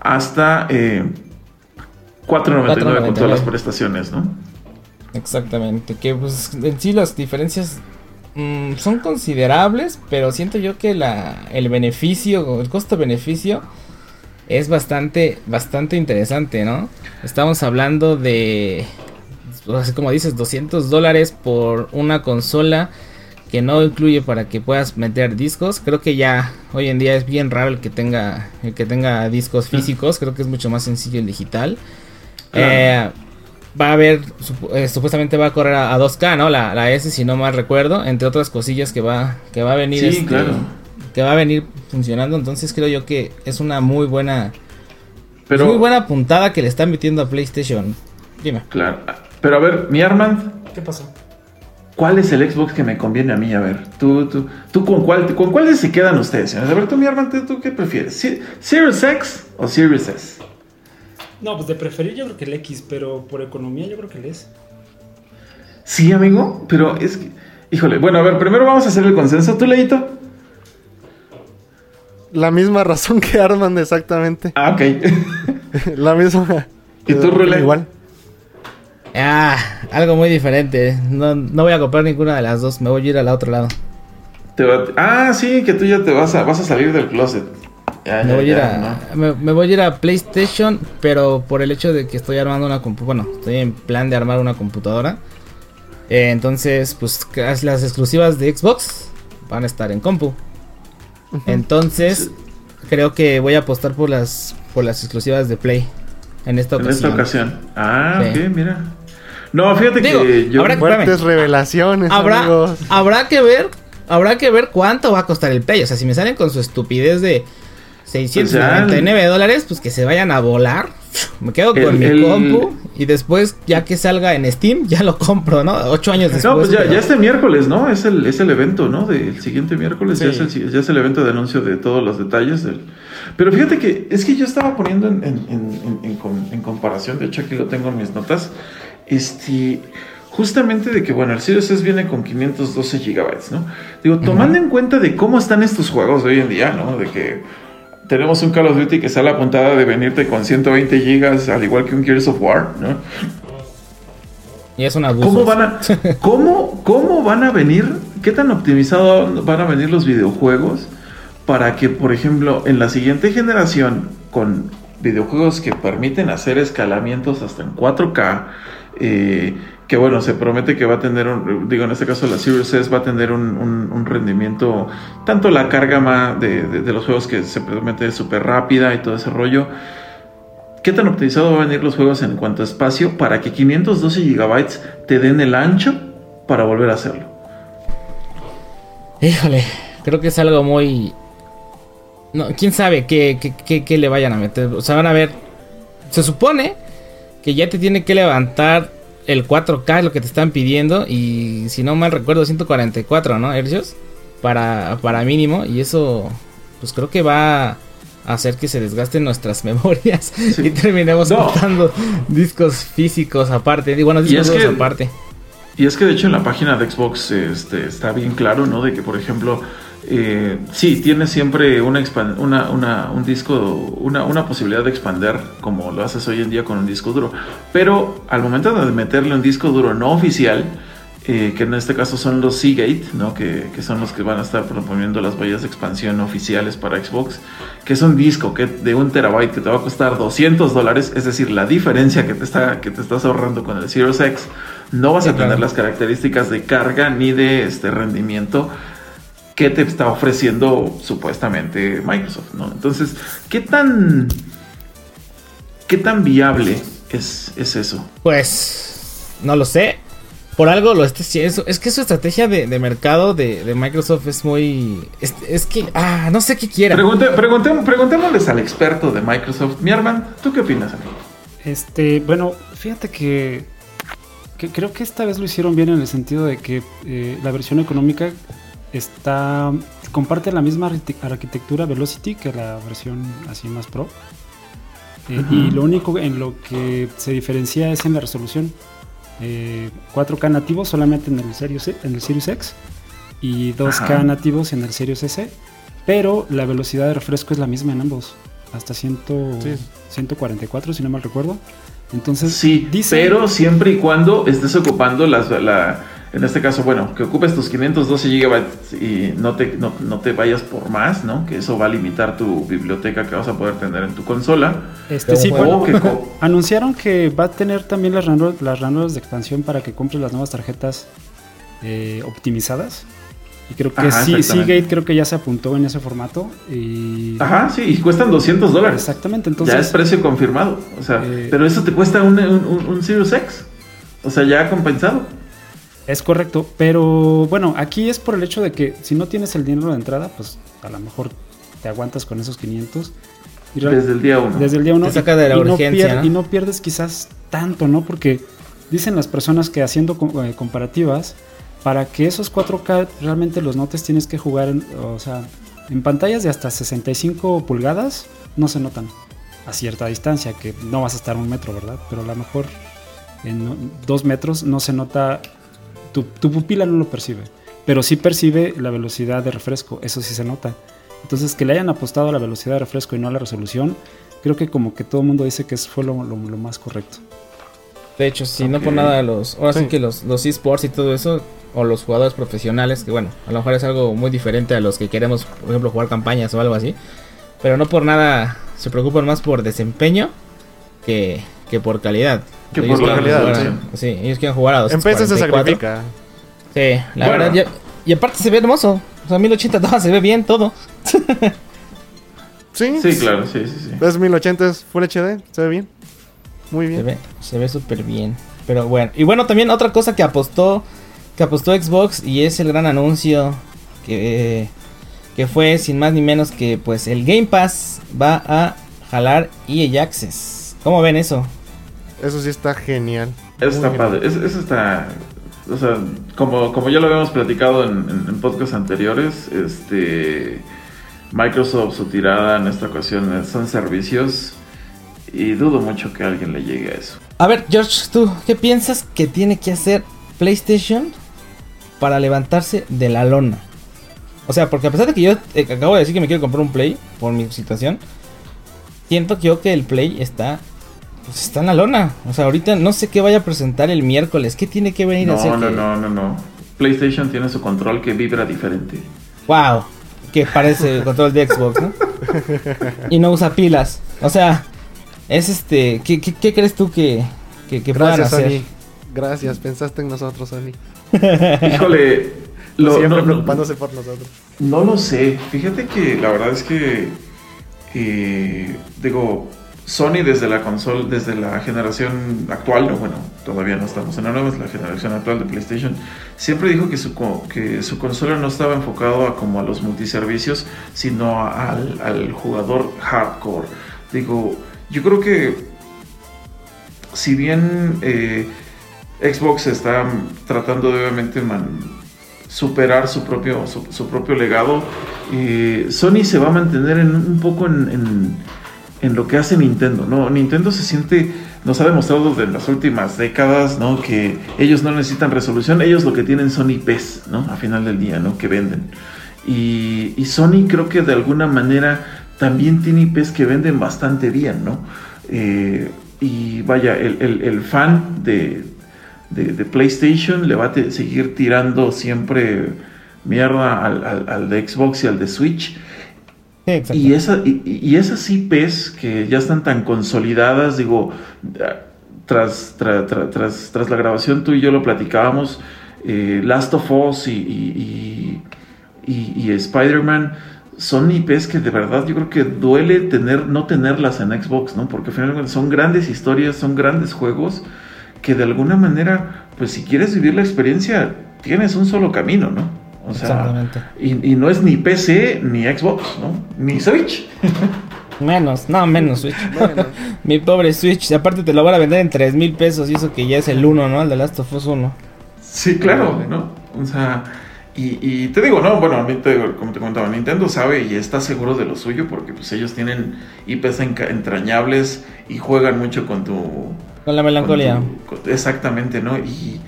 hasta eh, 499 con todas las prestaciones, ¿no? Exactamente, que pues en sí las diferencias mmm, son considerables, pero siento yo que la, el beneficio, el costo-beneficio es bastante, bastante interesante, ¿no? Estamos hablando de, así como dices, 200 dólares por una consola que no incluye para que puedas meter discos. Creo que ya hoy en día es bien raro el que tenga, el que tenga discos físicos. Creo que es mucho más sencillo el digital. Claro. Eh, va a haber, eh, supuestamente va a correr a, a 2K, ¿no? La, la, S, si no mal recuerdo, entre otras cosillas que va, que va a venir. Sí, este, claro. Que va a venir funcionando. Entonces creo yo que es una muy buena. Pero, muy buena puntada que le están metiendo a PlayStation. Dime. Claro. Pero a ver, mi Armand. ¿Qué pasó? ¿Cuál es el Xbox que me conviene a mí? A ver, tú, tú, tú con cuál, con cuáles se quedan ustedes, señores? A ver, tú, mi Armand, ¿tú qué prefieres? ¿Series X o Series S? No, pues de preferir yo creo que el X, pero por economía yo creo que el S. Sí, amigo, pero es que. Híjole, bueno, a ver, primero vamos a hacer el consenso. ¿Tú, Leito? La misma razón que Armand, exactamente. Ah, ok. [laughs] La misma. ¿Y tú, Rule? Igual. Ah, algo muy diferente. No, no, voy a comprar ninguna de las dos. Me voy a ir al otro lado. Te va... Ah, sí, que tú ya te vas a, vas a salir del closet. Ya, me, ya, voy ya, a, ¿no? me, me, voy a ir a PlayStation, pero por el hecho de que estoy armando una computadora. Bueno, estoy en plan de armar una computadora. Eh, entonces, pues las exclusivas de Xbox van a estar en compu. Uh -huh. Entonces, creo que voy a apostar por las por las exclusivas de Play en esta ocasión. En esta ocasión. Ah, sí. ok, mira. No, fíjate Digo, que yo habrá, fuertes revelaciones, habrá, amigos. habrá que ver, habrá que ver cuánto va a costar el Play. O sea, si me salen con su estupidez de 699 pues dólares, pues que se vayan a volar. Me quedo con el, mi el... compu y después, ya que salga en Steam, ya lo compro, ¿no? Ocho años después. No, pues ya, pero... ya este miércoles, ¿no? Es el, es el evento, ¿no? Del siguiente miércoles. Sí. Ya, es el, ya, es el, evento de anuncio de todos los detalles. Del... Pero fíjate que es que yo estaba poniendo en, en, en, en comparación, de hecho aquí lo tengo en mis notas, este justamente de que, bueno, el Series S viene con 512 gigabytes, ¿no? Digo, tomando uh -huh. en cuenta de cómo están estos juegos de hoy en día, ¿no? De que tenemos un Call of Duty que sale apuntada de venirte con 120 gigas, al igual que un Gears of War, ¿no? Y es un abuso. ¿Cómo van a, [laughs] cómo, cómo van a venir, qué tan optimizados van a venir los videojuegos para que, por ejemplo, en la siguiente generación, con videojuegos que permiten hacer escalamientos hasta en 4K, que bueno, se promete que va a tener, un, digo en este caso la Series S va a tener un, rendimiento, tanto la carga más de, los juegos que se promete súper rápida y todo ese rollo. ¿Qué tan optimizado van a venir los juegos en cuanto a espacio para que 512 GB te den el ancho para volver a hacerlo? Híjole, creo que es algo muy... No, quién sabe qué, qué le vayan a meter. O sea, van a ver... Se supone que ya te tiene que levantar el 4K lo que te están pidiendo y si no mal recuerdo 144, ¿no? Hercios para, para mínimo y eso pues creo que va a hacer que se desgasten nuestras [laughs] memorias sí. y terminemos no. cortando discos físicos aparte, bueno, discos es que, aparte. Y es que de hecho en la página de Xbox este, está bien claro, ¿no? De que por ejemplo eh, sí, tiene siempre una, una, una, un disco, una, una, posibilidad de expander como lo haces hoy en día con un disco duro. Pero al momento de meterle un disco duro no oficial, eh, que en este caso son los Seagate, ¿no? que, que, son los que van a estar proponiendo las vallas de expansión oficiales para Xbox, que es un disco que de un terabyte que te va a costar 200 dólares, es decir, la diferencia que te, está, que te estás ahorrando con el Series X, no vas a tener las características de carga ni de este rendimiento que te está ofreciendo supuestamente Microsoft, ¿no? Entonces, ¿qué tan qué tan viable es, es eso? Pues no lo sé. Por algo lo esté haciendo. Es que su estrategia de, de mercado de, de, Microsoft es muy. Es, es, que. Ah, no sé qué quiera. Pregunte, preguntemos, preguntémosles al experto de Microsoft. Mi hermano, ¿tú qué opinas, amigo? Este, bueno, fíjate que, que, creo que esta vez lo hicieron bien en el sentido de que eh, la versión económica está comparte la misma arquite- arquitectura Velocity que la versión así más pro. Eh, Y lo único en lo que se diferencia es en la resolución. Eh, 4K nativos solamente en el Series, en el Series X y 2K Ajá. nativos en el Series S, pero la velocidad de refresco es la misma en ambos, hasta 100 Sí. 144 si no mal recuerdo. Entonces, Sí, dice- pero siempre y cuando estés ocupando las, la, en este caso, bueno, que ocupes tus 512 gigabytes y no te, no, no te vayas por más, ¿no? Que eso va a limitar tu biblioteca que vas a poder tener en tu consola. Este, sí, bueno, que [laughs] anunciaron que va a tener también las ranuras, las ranuras de expansión para que compres las nuevas tarjetas eh, optimizadas. Y creo que Ajá, sí. Seagate creo que ya se apuntó en ese formato. Y Ajá, sí, y cuestan 200 dólares. exactamente, ya es entonces precio confirmado. O sea, Eh, pero eso te cuesta un, un, un- un Series X. O sea, ya compensado. Es correcto. Pero bueno, aquí es por el hecho de que si no tienes el dinero de entrada, pues a lo mejor te aguantas con esos 500. Y Desde el día uno. Desde el día uno. Te saca de la y, no urgencia, pier- ¿no? y no pierdes quizás tanto, ¿no? Porque dicen las personas que haciendo eh, comparativas, para que esos 4K realmente los notes tienes que jugar, en, o sea, en pantallas de hasta 65 pulgadas no se notan a cierta distancia, que no vas a estar a un metro, ¿verdad? Pero a lo mejor en dos metros no se nota, tu, tu pupila no lo percibe, pero sí percibe la velocidad de refresco, eso sí se nota. Entonces, que le hayan apostado a la velocidad de refresco y no a la resolución, creo que como que todo el mundo dice que eso fue lo, lo- lo más correcto. De hecho, si no Ok. por nada los, ahora sí, Sí. que los, los esports y todo eso, o los jugadores profesionales, que bueno, a lo mejor es algo muy diferente a los que queremos, por ejemplo, jugar campañas o algo así, pero no por nada se preocupan más por desempeño que, que por calidad. Que Ellos por calidad, jugar sí. ellos quieren jugar a En PC se 244. sacrifica. Sí, la Bueno. verdad, ya- y aparte se ve hermoso. O sea, 1080 todo, se ve bien todo. [laughs] Sí, Sí, claro, sí, sí, sí. Es 1080, es Full HD, se ve bien. Muy Se bien. ve, se ve súper bien. Pero bueno. Y bueno, también otra cosa que apostó. Que apostó Xbox. Y es el gran anuncio. Que, que fue sin más ni menos que pues el Game Pass va a jalar EA Access. ¿Cómo ven eso? Eso sí está genial. Eso está Muy padre. Es- Eso está. O sea, como, como ya lo habíamos platicado en, en, en podcasts anteriores, este. Microsoft, su tirada en esta ocasión son servicios. Y dudo mucho que alguien le llegue a eso. A ver, George, ¿tú qué piensas que tiene que hacer PlayStation para levantarse de la lona? O sea, porque a pesar de que yo eh, acabo de decir que me quiero comprar un Play por mi situación, siento que yo que el Play está pues está en la lona. O sea, ahorita no sé qué vaya a presentar el miércoles. ¿Qué tiene que venir a hacer? No, no, que- no, no, no. PlayStation tiene su control que vibra diferente. Wow, que parece el control de Xbox, ¿no? Y no usa pilas. O sea, es este, ¿qué, qué, qué crees tú que, que, que puedan hacer? Sony. Gracias, pensaste en nosotros, Sony. [laughs] Híjole. lo- Siempre no- no- preocupándose por nosotros. No lo sé. Fíjate que la verdad es que eh, digo Sony desde la consola, desde la generación actual, no, bueno, todavía no estamos en la nueva, es la generación actual de PlayStation, siempre dijo que su, que su consola no estaba enfocado a como a los multiservicios, sino al, al jugador hardcore. Digo, yo creo que si bien eh, Xbox está tratando de obviamente superar su propio, su, su propio legado, eh, Sony se va a mantener en, un poco en- en lo que hace Nintendo, ¿no? Nintendo se siente, nos ha demostrado de las últimas décadas, ¿no? Que ellos no necesitan resolución, ellos lo que tienen son IPs, ¿no? A final del día, ¿no? Que venden. Y, Sony creo que de alguna manera también tiene IPs que venden bastante bien, ¿no? Eh, y vaya, el, fan de, PlayStation le va a seguir tirando siempre mierda al de Xbox y al de Switch. Y, esa, y, esas IPs que ya están tan consolidadas, digo, ah, tras, tra- tra- tras, tras la grabación tú y yo lo platicábamos, eh, Last of Us y, y, Spider-Man son IPs que de verdad yo creo que duele tener, no tenerlas en Xbox, ¿no? Porque al son grandes historias, son grandes juegos que de alguna manera, pues si quieres vivir la experiencia, tienes un solo camino, ¿no? O sea, Exactamente. y, y no es ni PC ni Xbox, ¿no? Ni Switch. [laughs] Menos, no, menos Switch. Bueno, [laughs] Mi pobre Switch. Aparte te lo van a vender en 3 mil pesos. Y eso que ya es el 1, ¿no? El de Last of Us 1. Sí, claro, ¿no? O sea, Y, y te digo, no, bueno, a mí te- como te comentaba, Nintendo sabe y está seguro de lo suyo porque pues ellos tienen IPs entrañables y juegan mucho con tu... Con la melancolía. con tu- con- exactamente, ¿no? Y,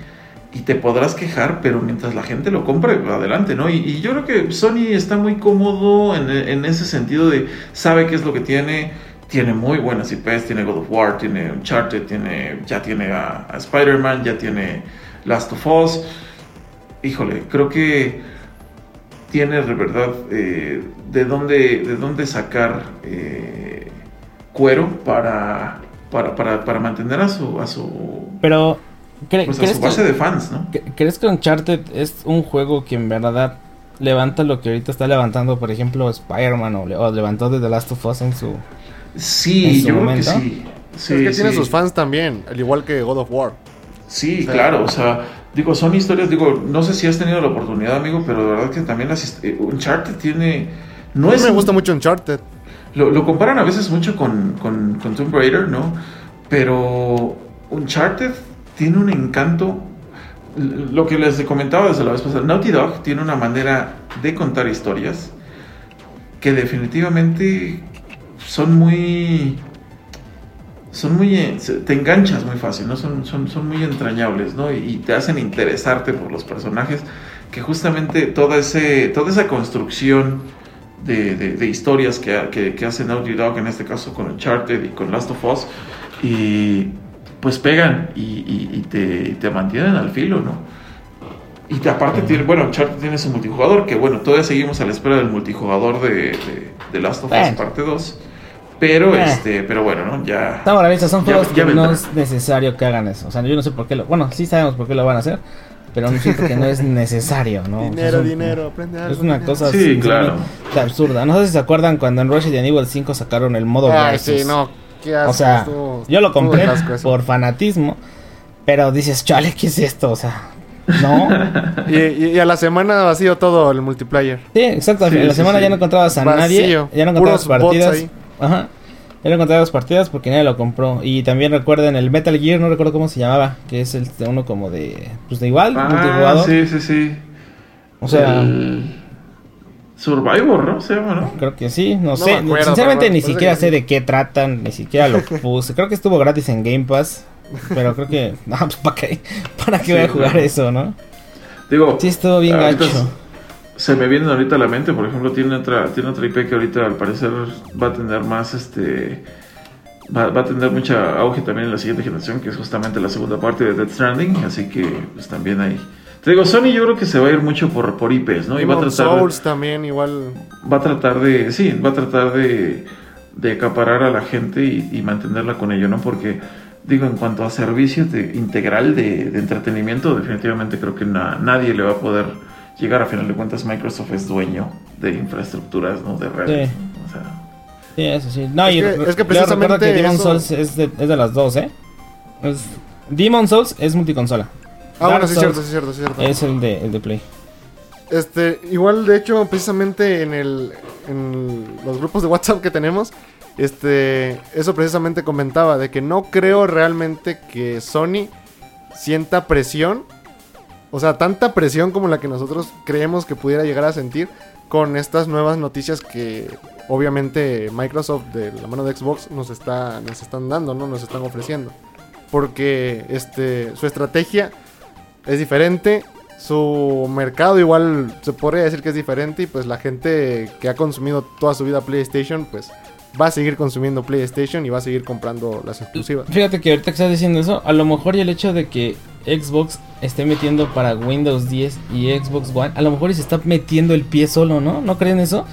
y te podrás quejar, pero mientras la gente lo compre, adelante, ¿no? Y, yo creo que Sony está muy cómodo en, en ese sentido de sabe qué es lo que tiene, tiene muy buenas IPs, tiene God of War, tiene Uncharted, tiene, ya tiene a, a Spider-Man, ya tiene Last of Us. Híjole, creo que tiene de verdad eh, de dónde de dónde sacar eh, cuero para, para, para, para mantener a su a su, Pero, ¿cre- pues, a ¿crees, su base que, de fans, ¿no? cre- ¿crees que Uncharted es un juego que en verdad levanta lo que ahorita está levantando, por ejemplo, Spider-Man o, le- o levantó The Last of Us en su... Sí, en su yo momento. creo que sí. Sí, es que tiene sus fans también, al igual que God of War. Sí, O sea, claro, o sea, digo, son historias, digo, no sé si has tenido la oportunidad, amigo, pero de verdad que también las eh, Uncharted tiene no a mí es me gusta mucho Uncharted. Lo, lo comparan a veces mucho con, con, con Tomb Raider, ¿no? Pero Uncharted tiene un encanto. Lo que les comentaba desde la vez pasada, Naughty Dog tiene una manera de contar historias que definitivamente son muy. Son muy. Te enganchas muy fácil, ¿no? Son, son, son muy entrañables, ¿no? Y, te hacen interesarte por los personajes. Que justamente toda, ese, toda esa construcción de, de- de historias que, que, que hace Naughty Dog, en este caso con Uncharted y con Last of Us, y pues pegan y, y- y te, y te mantienen al filo, ¿no? Y te- aparte tiene, bueno, Uncharted tiene su multijugador, que bueno, todavía seguimos a la espera del multijugador de, de, de Last of Us Bueno. parte 2. Pero Eh. este, pero bueno, ¿no? Ya. Estamos a la vista, son juegos ya que no es necesario que hagan eso. O sea, yo no sé por qué lo... Bueno, sí sabemos por qué lo van a hacer, pero no siento que no es necesario, ¿no? O sea, dinero, es un- dinero, aprende algo. Es una dinero. cosa Sí, claro. absurda. No sé si se acuerdan cuando en Resident Evil 5 sacaron el modo Ay, versus. sí, no. Qué asco, O sea, estuvo- yo lo compré por fanatismo, pero dices, chale, ¿qué es esto? O sea, no. [laughs] Y, y- y a la semana vacío todo el multiplayer. Sí, exacto. Sí, en la sí, semana sí. ya no encontrabas a Vacío. nadie. Ya no encontrabas Puros bots partidas. ahí. Ajá. Ya no encontrabas partidas porque nadie lo compró. Y también recuerden el Metal Gear, no recuerdo cómo se llamaba, que es el de uno como de. Pues de igual, Ah, multijugador. sí, sí, sí. O sea, El Survivor, ¿no? Se llama, ¿no? creo que sí, no, No sé. acuerdo, Sinceramente ni siquiera sé de qué tratan, ni siquiera lo [laughs] puse. creo que estuvo gratis en Game Pass. Pero creo que. No, [laughs] pues para qué, para qué Sí, voy a jugar claro. eso, ¿no? Digo, Sí, estuvo bien gacho. Se me vienen ahorita a la mente, por ejemplo, tiene otra, tiene otra IP que ahorita al parecer va a tener más este. Va, va a tener mucha auge también en la siguiente generación, que es justamente la segunda parte de Death Stranding, así que pues también hay. Te digo, Sony yo creo que se va a ir mucho por, por IPs, ¿no? Y va a tratar de- Souls también, igual. va a tratar de, sí, va a tratar de, de acaparar a la gente y, y mantenerla con ello, ¿no? Porque, digo, en cuanto a servicio de- integral de, de entretenimiento, definitivamente creo que na- nadie le va a poder llegar. A final de cuentas, Microsoft es dueño de infraestructuras, ¿no? De redes. Sí. O sea, Sí, eso sí. No, Es y que- es que precisamente que Demon eso- Souls es de, es de las dos, ¿eh? Es- Demon Souls es multiconsola. Ah, bueno, sí es cierto, sí es cierto, sí es cierto. Es el de, el de Play. Este, igual de hecho, precisamente en el en los grupos de WhatsApp que tenemos, este, eso precisamente comentaba de que no creo realmente que Sony sienta presión, o sea, tanta presión como la que nosotros creemos que pudiera llegar a sentir con estas nuevas noticias que obviamente Microsoft de la mano de Xbox nos está nos están dando, ¿no? Nos están ofreciendo. Porque este su estrategia es diferente, su mercado igual se podría decir que es diferente y pues la gente que ha consumido toda su vida PlayStation pues va a seguir consumiendo PlayStation y va a seguir comprando las exclusivas. Fíjate que ahorita que estás diciendo eso, a lo mejor y el hecho de que Xbox esté metiendo para Windows 10 y Xbox One, a lo mejor y se está metiendo el pie solo, ¿no? ¿No creen eso?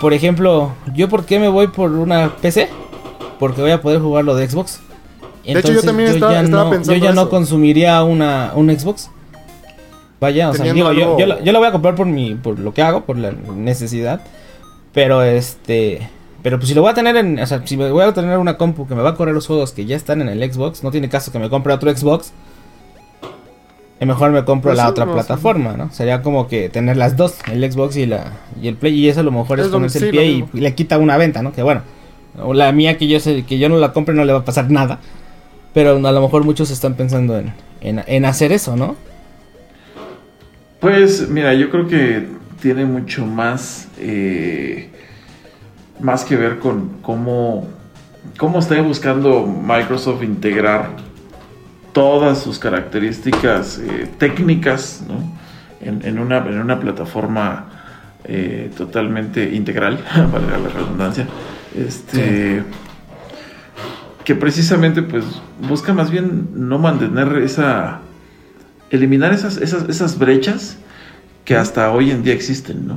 Por ejemplo, ¿yo por qué me voy por una PC? Porque voy a poder jugar lo de Xbox. De hecho, yo también estaba- ya estaba no, pensando yo ya no consumiría una, un Xbox. Vaya, o sea, digo, yo, yo, la- yo la voy a comprar por mi, por lo que hago, por la necesidad. Pero este, pero pues si lo voy a tener en, o sea, si me voy a tener una compu que me va a correr los juegos que ya están en el Xbox, no tiene caso que me compre otro Xbox. Y mejor me compro Pues la sí, otra no, plataforma, ¿no? Sería como que tener las dos, el Xbox y la y el Play y eso a lo mejor es, ponerse sí, el pie y le quita una venta, ¿no? Que bueno, o la mía que yo sé que yo no la compre no le va a pasar nada. Pero a lo mejor muchos están pensando en, en, en hacer eso, ¿no? Pues mira, yo creo que tiene mucho más, eh, más que ver con cómo, cómo está buscando Microsoft integrar todas sus características eh, técnicas ¿no? en, en una, en una plataforma eh, totalmente integral, [laughs] valga la redundancia, este, que precisamente pues busca más bien no mantener esa, eliminar esas, esas, esas brechas que hasta hoy en día existen, ¿no?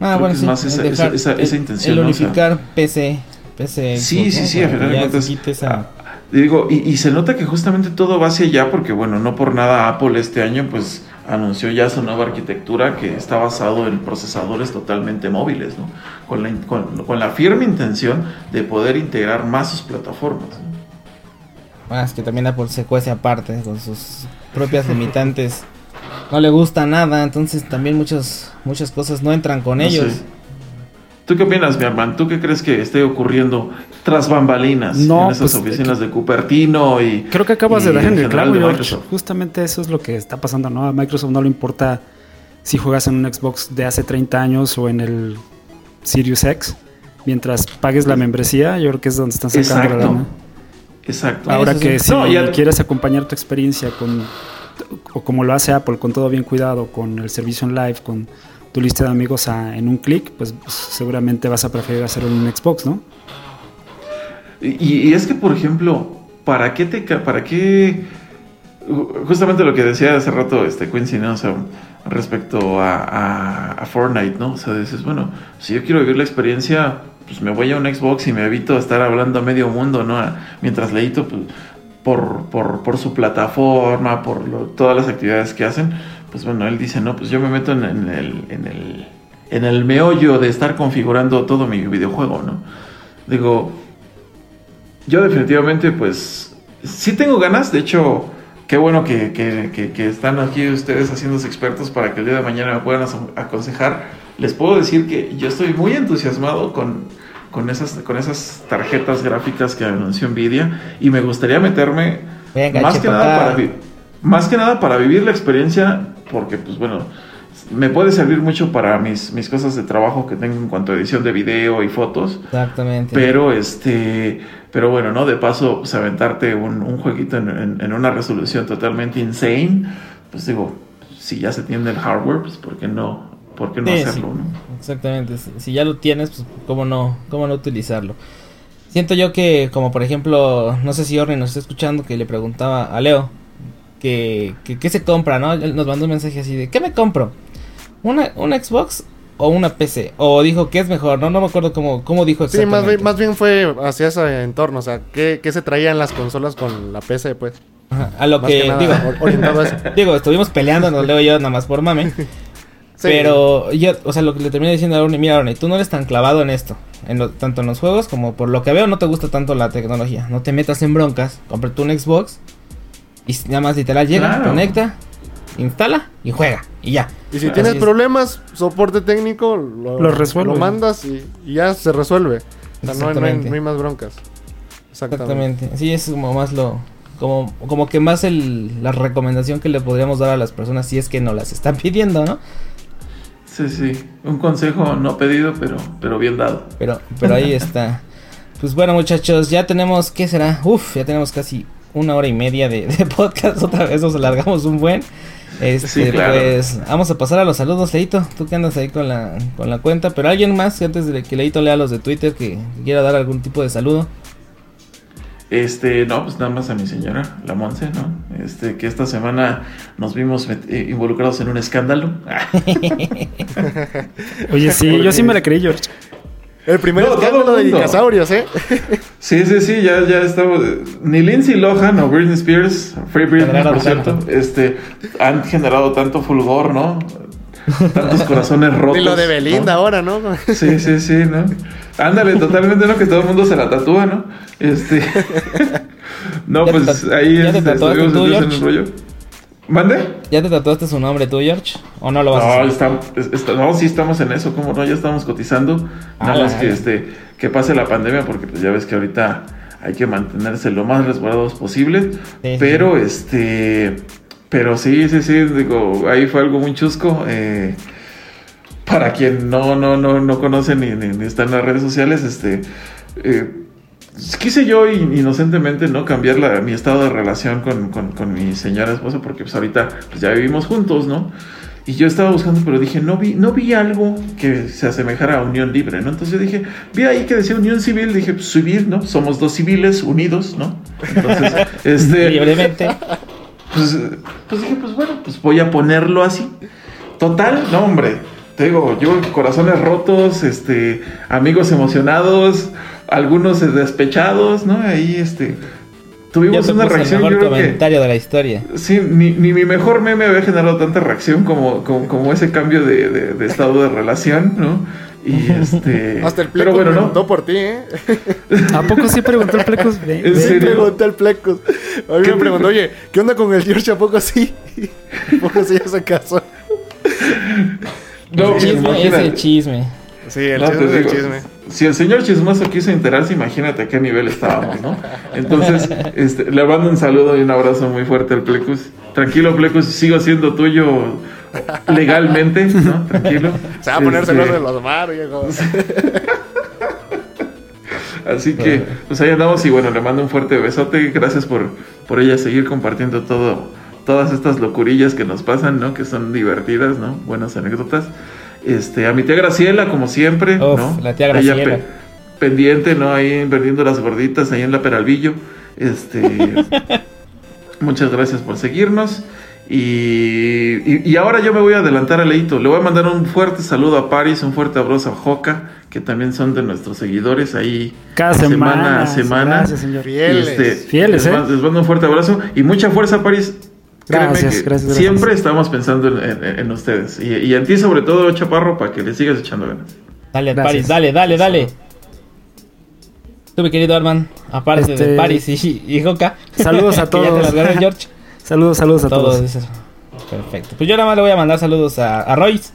Ah, Creo bueno, que es más esa- el esa- esa- esa intención, El ¿no? O sea, unificar PC. PC. Sí, sí, sí, a final de cuentas, ah, Digo, y, y se nota que justamente todo va hacia allá porque, bueno, no por nada Apple este año pues anunció ya su nueva arquitectura que está basado en procesadores totalmente móviles, ¿no? Con la, con, con la firme intención de poder integrar más sus plataformas. ¿no? Ah, es que también Apple se cuece aparte con sus propias [laughs] limitantes. No le gusta nada, entonces también muchas muchas cosas no entran con No ellos. sé. ¿Tú qué opinas, mi hermano? ¿Tú qué crees que esté ocurriendo tras bambalinas No, en esas pues, oficinas de Cupertino y Creo que acabas de dar en el clavo, de George. Microsoft? Justamente eso es lo que está pasando, ¿no? A Microsoft no le importa si juegas en un Xbox de hace 30 años o en el Sirius X. Mientras pagues la membresía, yo creo que es donde están sacando la Exacto. lana. Exacto. Ahora Eso que sí. si No, ya- quieres acompañar tu experiencia con, o como lo hace Apple, con todo bien cuidado, con el servicio en live, con tu lista de amigos a- en un clic, pues, pues, seguramente vas a preferir hacerlo en un Xbox, ¿no? Y, y es que, por ejemplo, ¿para qué te... ¿Para qué... Justamente lo que decía hace rato este Quincy, ¿no? O sea, respecto a, Fortnite, ¿no? O sea, dices, bueno, si yo quiero vivir la experiencia, pues me voy a un Xbox y me evito estar hablando a medio mundo, ¿no? Mientras leíto, pues, por, por, por su plataforma, por lo- todas las actividades que hacen, pues bueno, él dice, no, pues yo me meto en, en el, en, el, en el meollo de estar configurando todo mi videojuego, ¿no? Digo, yo definitivamente, pues, sí tengo ganas. De hecho, qué bueno que, que- que- que están aquí ustedes haciéndose expertos para que el día de mañana me puedan aconsejar. Les puedo decir que yo estoy muy entusiasmado con, con, esas, con esas tarjetas gráficas que anunció Nvidia y me gustaría meterme Venga, más, que nada para más que nada para vivir la experiencia, porque, pues bueno, me puede servir mucho para mis, mis cosas de trabajo que tengo en cuanto a edición de video y fotos. Exactamente. Pero este, pero bueno, ¿no? De paso, pues aventarte un, un jueguito en, en- en una resolución totalmente insane, pues digo, si ya se tiene el hardware, pues ¿por qué no, por qué no Sí, hacerlo, sí. no? Exactamente. Si, ya lo tienes, pues cómo no, cómo no utilizarlo. Siento yo que, como por ejemplo, no sé si Orne nos está escuchando, que le preguntaba a Leo que, que qué se compra, ¿no? Él nos mandó un mensaje así de, ¿qué me compro? ¿Una, una Xbox o una PC? O dijo, ¿qué es mejor? No, no me acuerdo cómo, cómo dijo Sí, más exactamente. bien, más bien fue hacia ese entorno. O sea, ¿qué, qué se traían las consolas con la PC, pues? Ajá, a lo Más que, que nada digo, or- orientado a eso. [laughs] digo, estuvimos peleando, nos leo yo nada más por mame. [laughs] Sí. Pero yo, o sea, lo que le terminé diciendo a Orne, mira Orne, tú no eres tan clavado en esto, en lo- tanto en los juegos como por lo que veo no te gusta tanto la tecnología. No te metas en broncas, cómprate un Xbox y nada más literal llega, Claro. conecta, instala y juega y ya. Y si Así tienes es. problemas, soporte técnico, lo, Lo resuelve. Lo mandas y, y ya se resuelve. O sea, no, hay- no hay, Exactamente. no hay más broncas. Exactamente. Exactamente. Sí, es como más lo como como que más el la recomendación que le podríamos dar a las personas si es que no las están [laughs] pidiendo, ¿no? Sí, sí, un consejo no pedido, pero, pero bien dado. Pero, pero ahí [laughs] está. Pues bueno, muchachos, ya tenemos, ¿qué será? Uf, ya tenemos casi una hora y media de, de [laughs] podcast. Otra vez nos alargamos un buen. Este, Sí, claro. pues vamos a pasar a los saludos, Leito. Tú que andas ahí con la, con la cuenta. Pero alguien más, antes de que Leito lea los de Twitter, que quiera dar algún tipo de saludo. Este, no, pues nada más a mi señora, la Monse, ¿no? Este, que esta semana nos vimos eh, involucrados en un escándalo. [laughs] Oye, sí, yo sí me la creí, George. El primer No, escándalo de dinosaurios, ¿eh? [laughs] Sí, sí, sí, ya, ya estamos. Ni Lindsay Lohan o Britney Spears, Free Britney, Generaron por cierto, este, han generado tanto fulgor, ¿no? Tantos corazones rotos. Y lo de Belinda ¿no? ahora, ¿no? Sí, sí, sí, ¿no? Ándale, totalmente, ¿no? Que todo el mundo se la tatúa, ¿no? Este. [laughs] No, ¿Ya te pues ahí ya te este, estuvimos tú, en el rollo. ¿Mande? ¿Ya te tatuaste su nombre tú, George? ¿O no lo vas a No, hacer? estamos, es- está- no, sí estamos en eso, ¿cómo no? Ya estamos cotizando. Nada Ah, más que este que pase la pandemia, porque pues ya ves que ahorita hay que mantenerse lo más resguardados posible. Sí, pero este Pero sí, sí, sí, digo, ahí fue algo muy chusco. eh, para quien no, no, no, no conoce ni, ni, ni está en las redes sociales, este, eh, quise yo in- inocentemente no cambiar la- mi estado de relación con, con- con mi señora esposa, porque pues ahorita pues, ya vivimos juntos, ¿no? Y yo estaba buscando, pero dije, no vi, no vi algo que se asemejara a unión libre, ¿no? Entonces yo dije, vi ahí que decía unión civil, dije, pues civil, ¿no? Somos dos civiles unidos, ¿no? Entonces, [laughs] este, Libremente. pues, pues dije, pues bueno, pues voy a ponerlo así. Total, no, hombre. Te digo, yo corazones rotos, este, amigos emocionados, algunos despechados, ¿no? Ahí, este, tuvimos una puse el reacción. mejor Yo creo que, comentario de la historia. sí, ni, ni mi mejor meme había generado tanta reacción como, como, como ese cambio de, de- de estado de relación, ¿no? Y este. [laughs] Hasta el pero Plecos bueno, preguntó ¿no? por ti, ¿eh? [laughs] ¿A poco sí preguntó el Plecos? [laughs] ¿En serio? preguntó el Plecos. A mí ¿Qué me preguntó, oye, ¿qué onda con el George? ¿A poco sí? ¿A poco sí ya se casó? No, chisme es imagínate. el chisme. Sí, el No, chisme te es el digo, chisme. Si el señor chismoso quiso enterarse, imagínate a qué nivel estábamos, ¿no? Entonces, este, le mando un saludo y un abrazo muy fuerte al Plecus. Tranquilo, Plecus, sigo siendo tuyo legalmente, ¿no? Tranquilo. Se va a poner Este, celoso de los mar, viejo. [laughs] Así que, pues ahí andamos y bueno, le mando un fuerte besote. Gracias por, por ella seguir compartiendo todo, todas estas locurillas que nos pasan, ¿no? Que son divertidas, ¿no? Buenas anécdotas. Este, a mi tía Graciela, como siempre, Uf, ¿no? la tía Ella Graciela. pe- pendiente, ¿no? Ahí vendiendo las gorditas ahí en la Peralvillo. Este, [laughs] muchas gracias por seguirnos. Y, y, y ahora yo me voy a adelantar a Leito. Le voy a mandar un fuerte saludo a Paris, un fuerte abrazo a Joca, que también son de nuestros seguidores ahí Cada semana. a semana. Gracias, señor. Fieles. Y, este, Fieles, les, ¿eh? mando- les mando un fuerte abrazo y mucha fuerza, París. Gracias, gracias. Siempre estamos pensando en, en- en ustedes. Y, y en ti, sobre todo, Chaparro, para que le sigas echando ganas. Dale, Gracias. Paris, dale, dale, dale. Tú, mi querido Arman, aparte Este- de Paris y, y Joca. Saludos [laughs] a que ya te todos. George. Saludos, saludos a Todos. Perfecto. Pues yo nada más le voy a mandar saludos a, a Royce.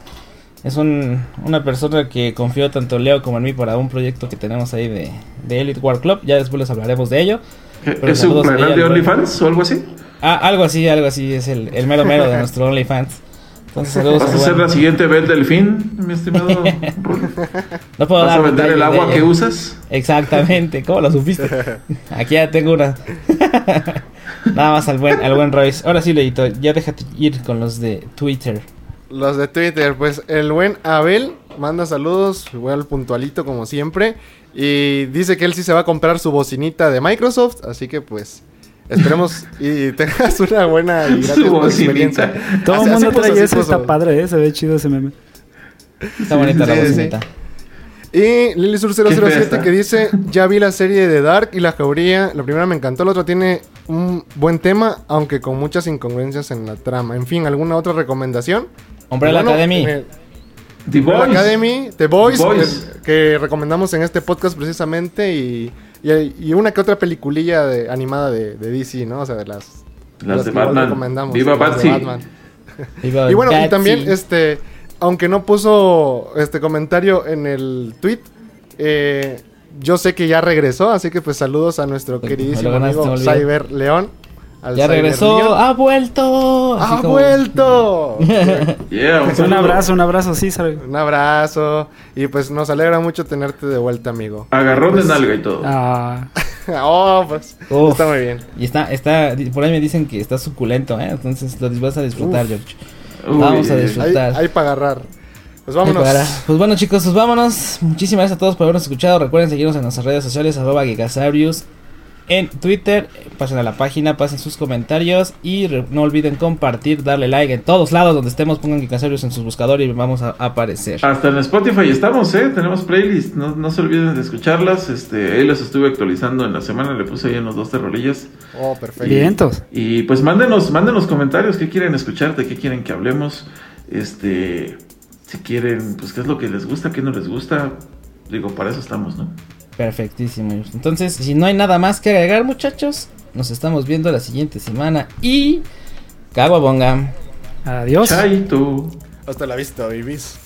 Es un, una persona que confió tanto en Leo como en mí para un proyecto que tenemos ahí de, de Elite War Club. Ya después les hablaremos de ello. ¿Es ahí canal al de OnlyFans o algo así? Ah, algo así, algo así. Es el, el mero mero de nuestro OnlyFans. Entonces, saludos ¿Vas a ser la siguiente Bel Delfín, mi estimado? [laughs] No puedo ¿Vas a dar vender el agua que usas? Exactamente, ¿cómo lo supiste? [laughs] Aquí ya tengo una. [laughs] Nada más al buen, al buen Royce. Ahora sí, Leito, ya déjate ir con los de Twitter. Los de Twitter, pues el buen Abel manda saludos, igual puntualito como siempre. Y dice que él sí se va a comprar su bocinita de Microsoft, así que pues esperemos y [laughs] tengas una buena y Su gratis bocinita. experiencia. Todo Así- el mundo trae eso, está padre, ¿eh? Se ve chido ese meme. Está bonita la sí, sí. bocinita. Y Lily Sur Qué fea 007 está. que dice, ya vi la serie de Dark y la jauría. La primera me encantó, la otra tiene un buen tema, aunque con muchas incongruencias en la trama. En fin, ¿alguna otra recomendación? Umbrella Bueno, Academy. eh, The Umbrella Boys. Academy, The Boys, The Boys. Que, que recomendamos en este podcast precisamente y, y, y una que otra peliculilla de, animada de, de DC, ¿no? O sea, de las, Las de que igual Batman. recomendamos, Viva las de Batsy. Batman. [laughs] Viva Y bueno, y también, este, aunque no puso este comentario en el tweet, eh, yo sé que ya regresó, así que pues saludos a nuestro queridísimo amigo. Cyber León. Al Ya regresó, ha vuelto. Así ¡Ha como- vuelto! [laughs] Yeah, [laughs] un, abrazo, un abrazo, sí, sabe. Un abrazo. Y pues nos alegra mucho tenerte de vuelta, amigo. Agarrón de nalga y todo. Ah, [laughs] oh, pues Uf. está muy bien. Y está, está, por ahí me dicen que está suculento, ¿eh? Entonces lo vas a disfrutar, Uf. George. Uy, Vamos a disfrutar. Hay, hay para agarrar. Pues vámonos. para. Pues bueno chicos, pues vámonos. Muchísimas gracias a todos por habernos escuchado. Recuerden seguirnos en nuestras redes sociales, arroba Gigasaurius. En Twitter, pasen a la página, pasen sus comentarios y no olviden compartir, darle like en todos lados donde estemos, pongan Gigasaurius en sus buscadores y vamos a aparecer. Hasta en Spotify estamos, ¿eh? Tenemos playlist. No, no se olviden de escucharlas. Este, ahí las estuve actualizando en la semana. Le puse ahí unos dos terrolillas. Oh, perfecto. vientos. Y pues mándenos, mándenos comentarios. ¿Qué quieren escuchar? ¿De qué quieren que hablemos? Este, si quieren, pues qué es lo que les gusta, qué no les gusta. Digo, para eso estamos, ¿no? Perfectísimo. Entonces, si no hay nada más que agregar, muchachos, nos estamos viendo la siguiente semana y. Caguabonga. Adiós. Chaito. Hasta la vista, babies.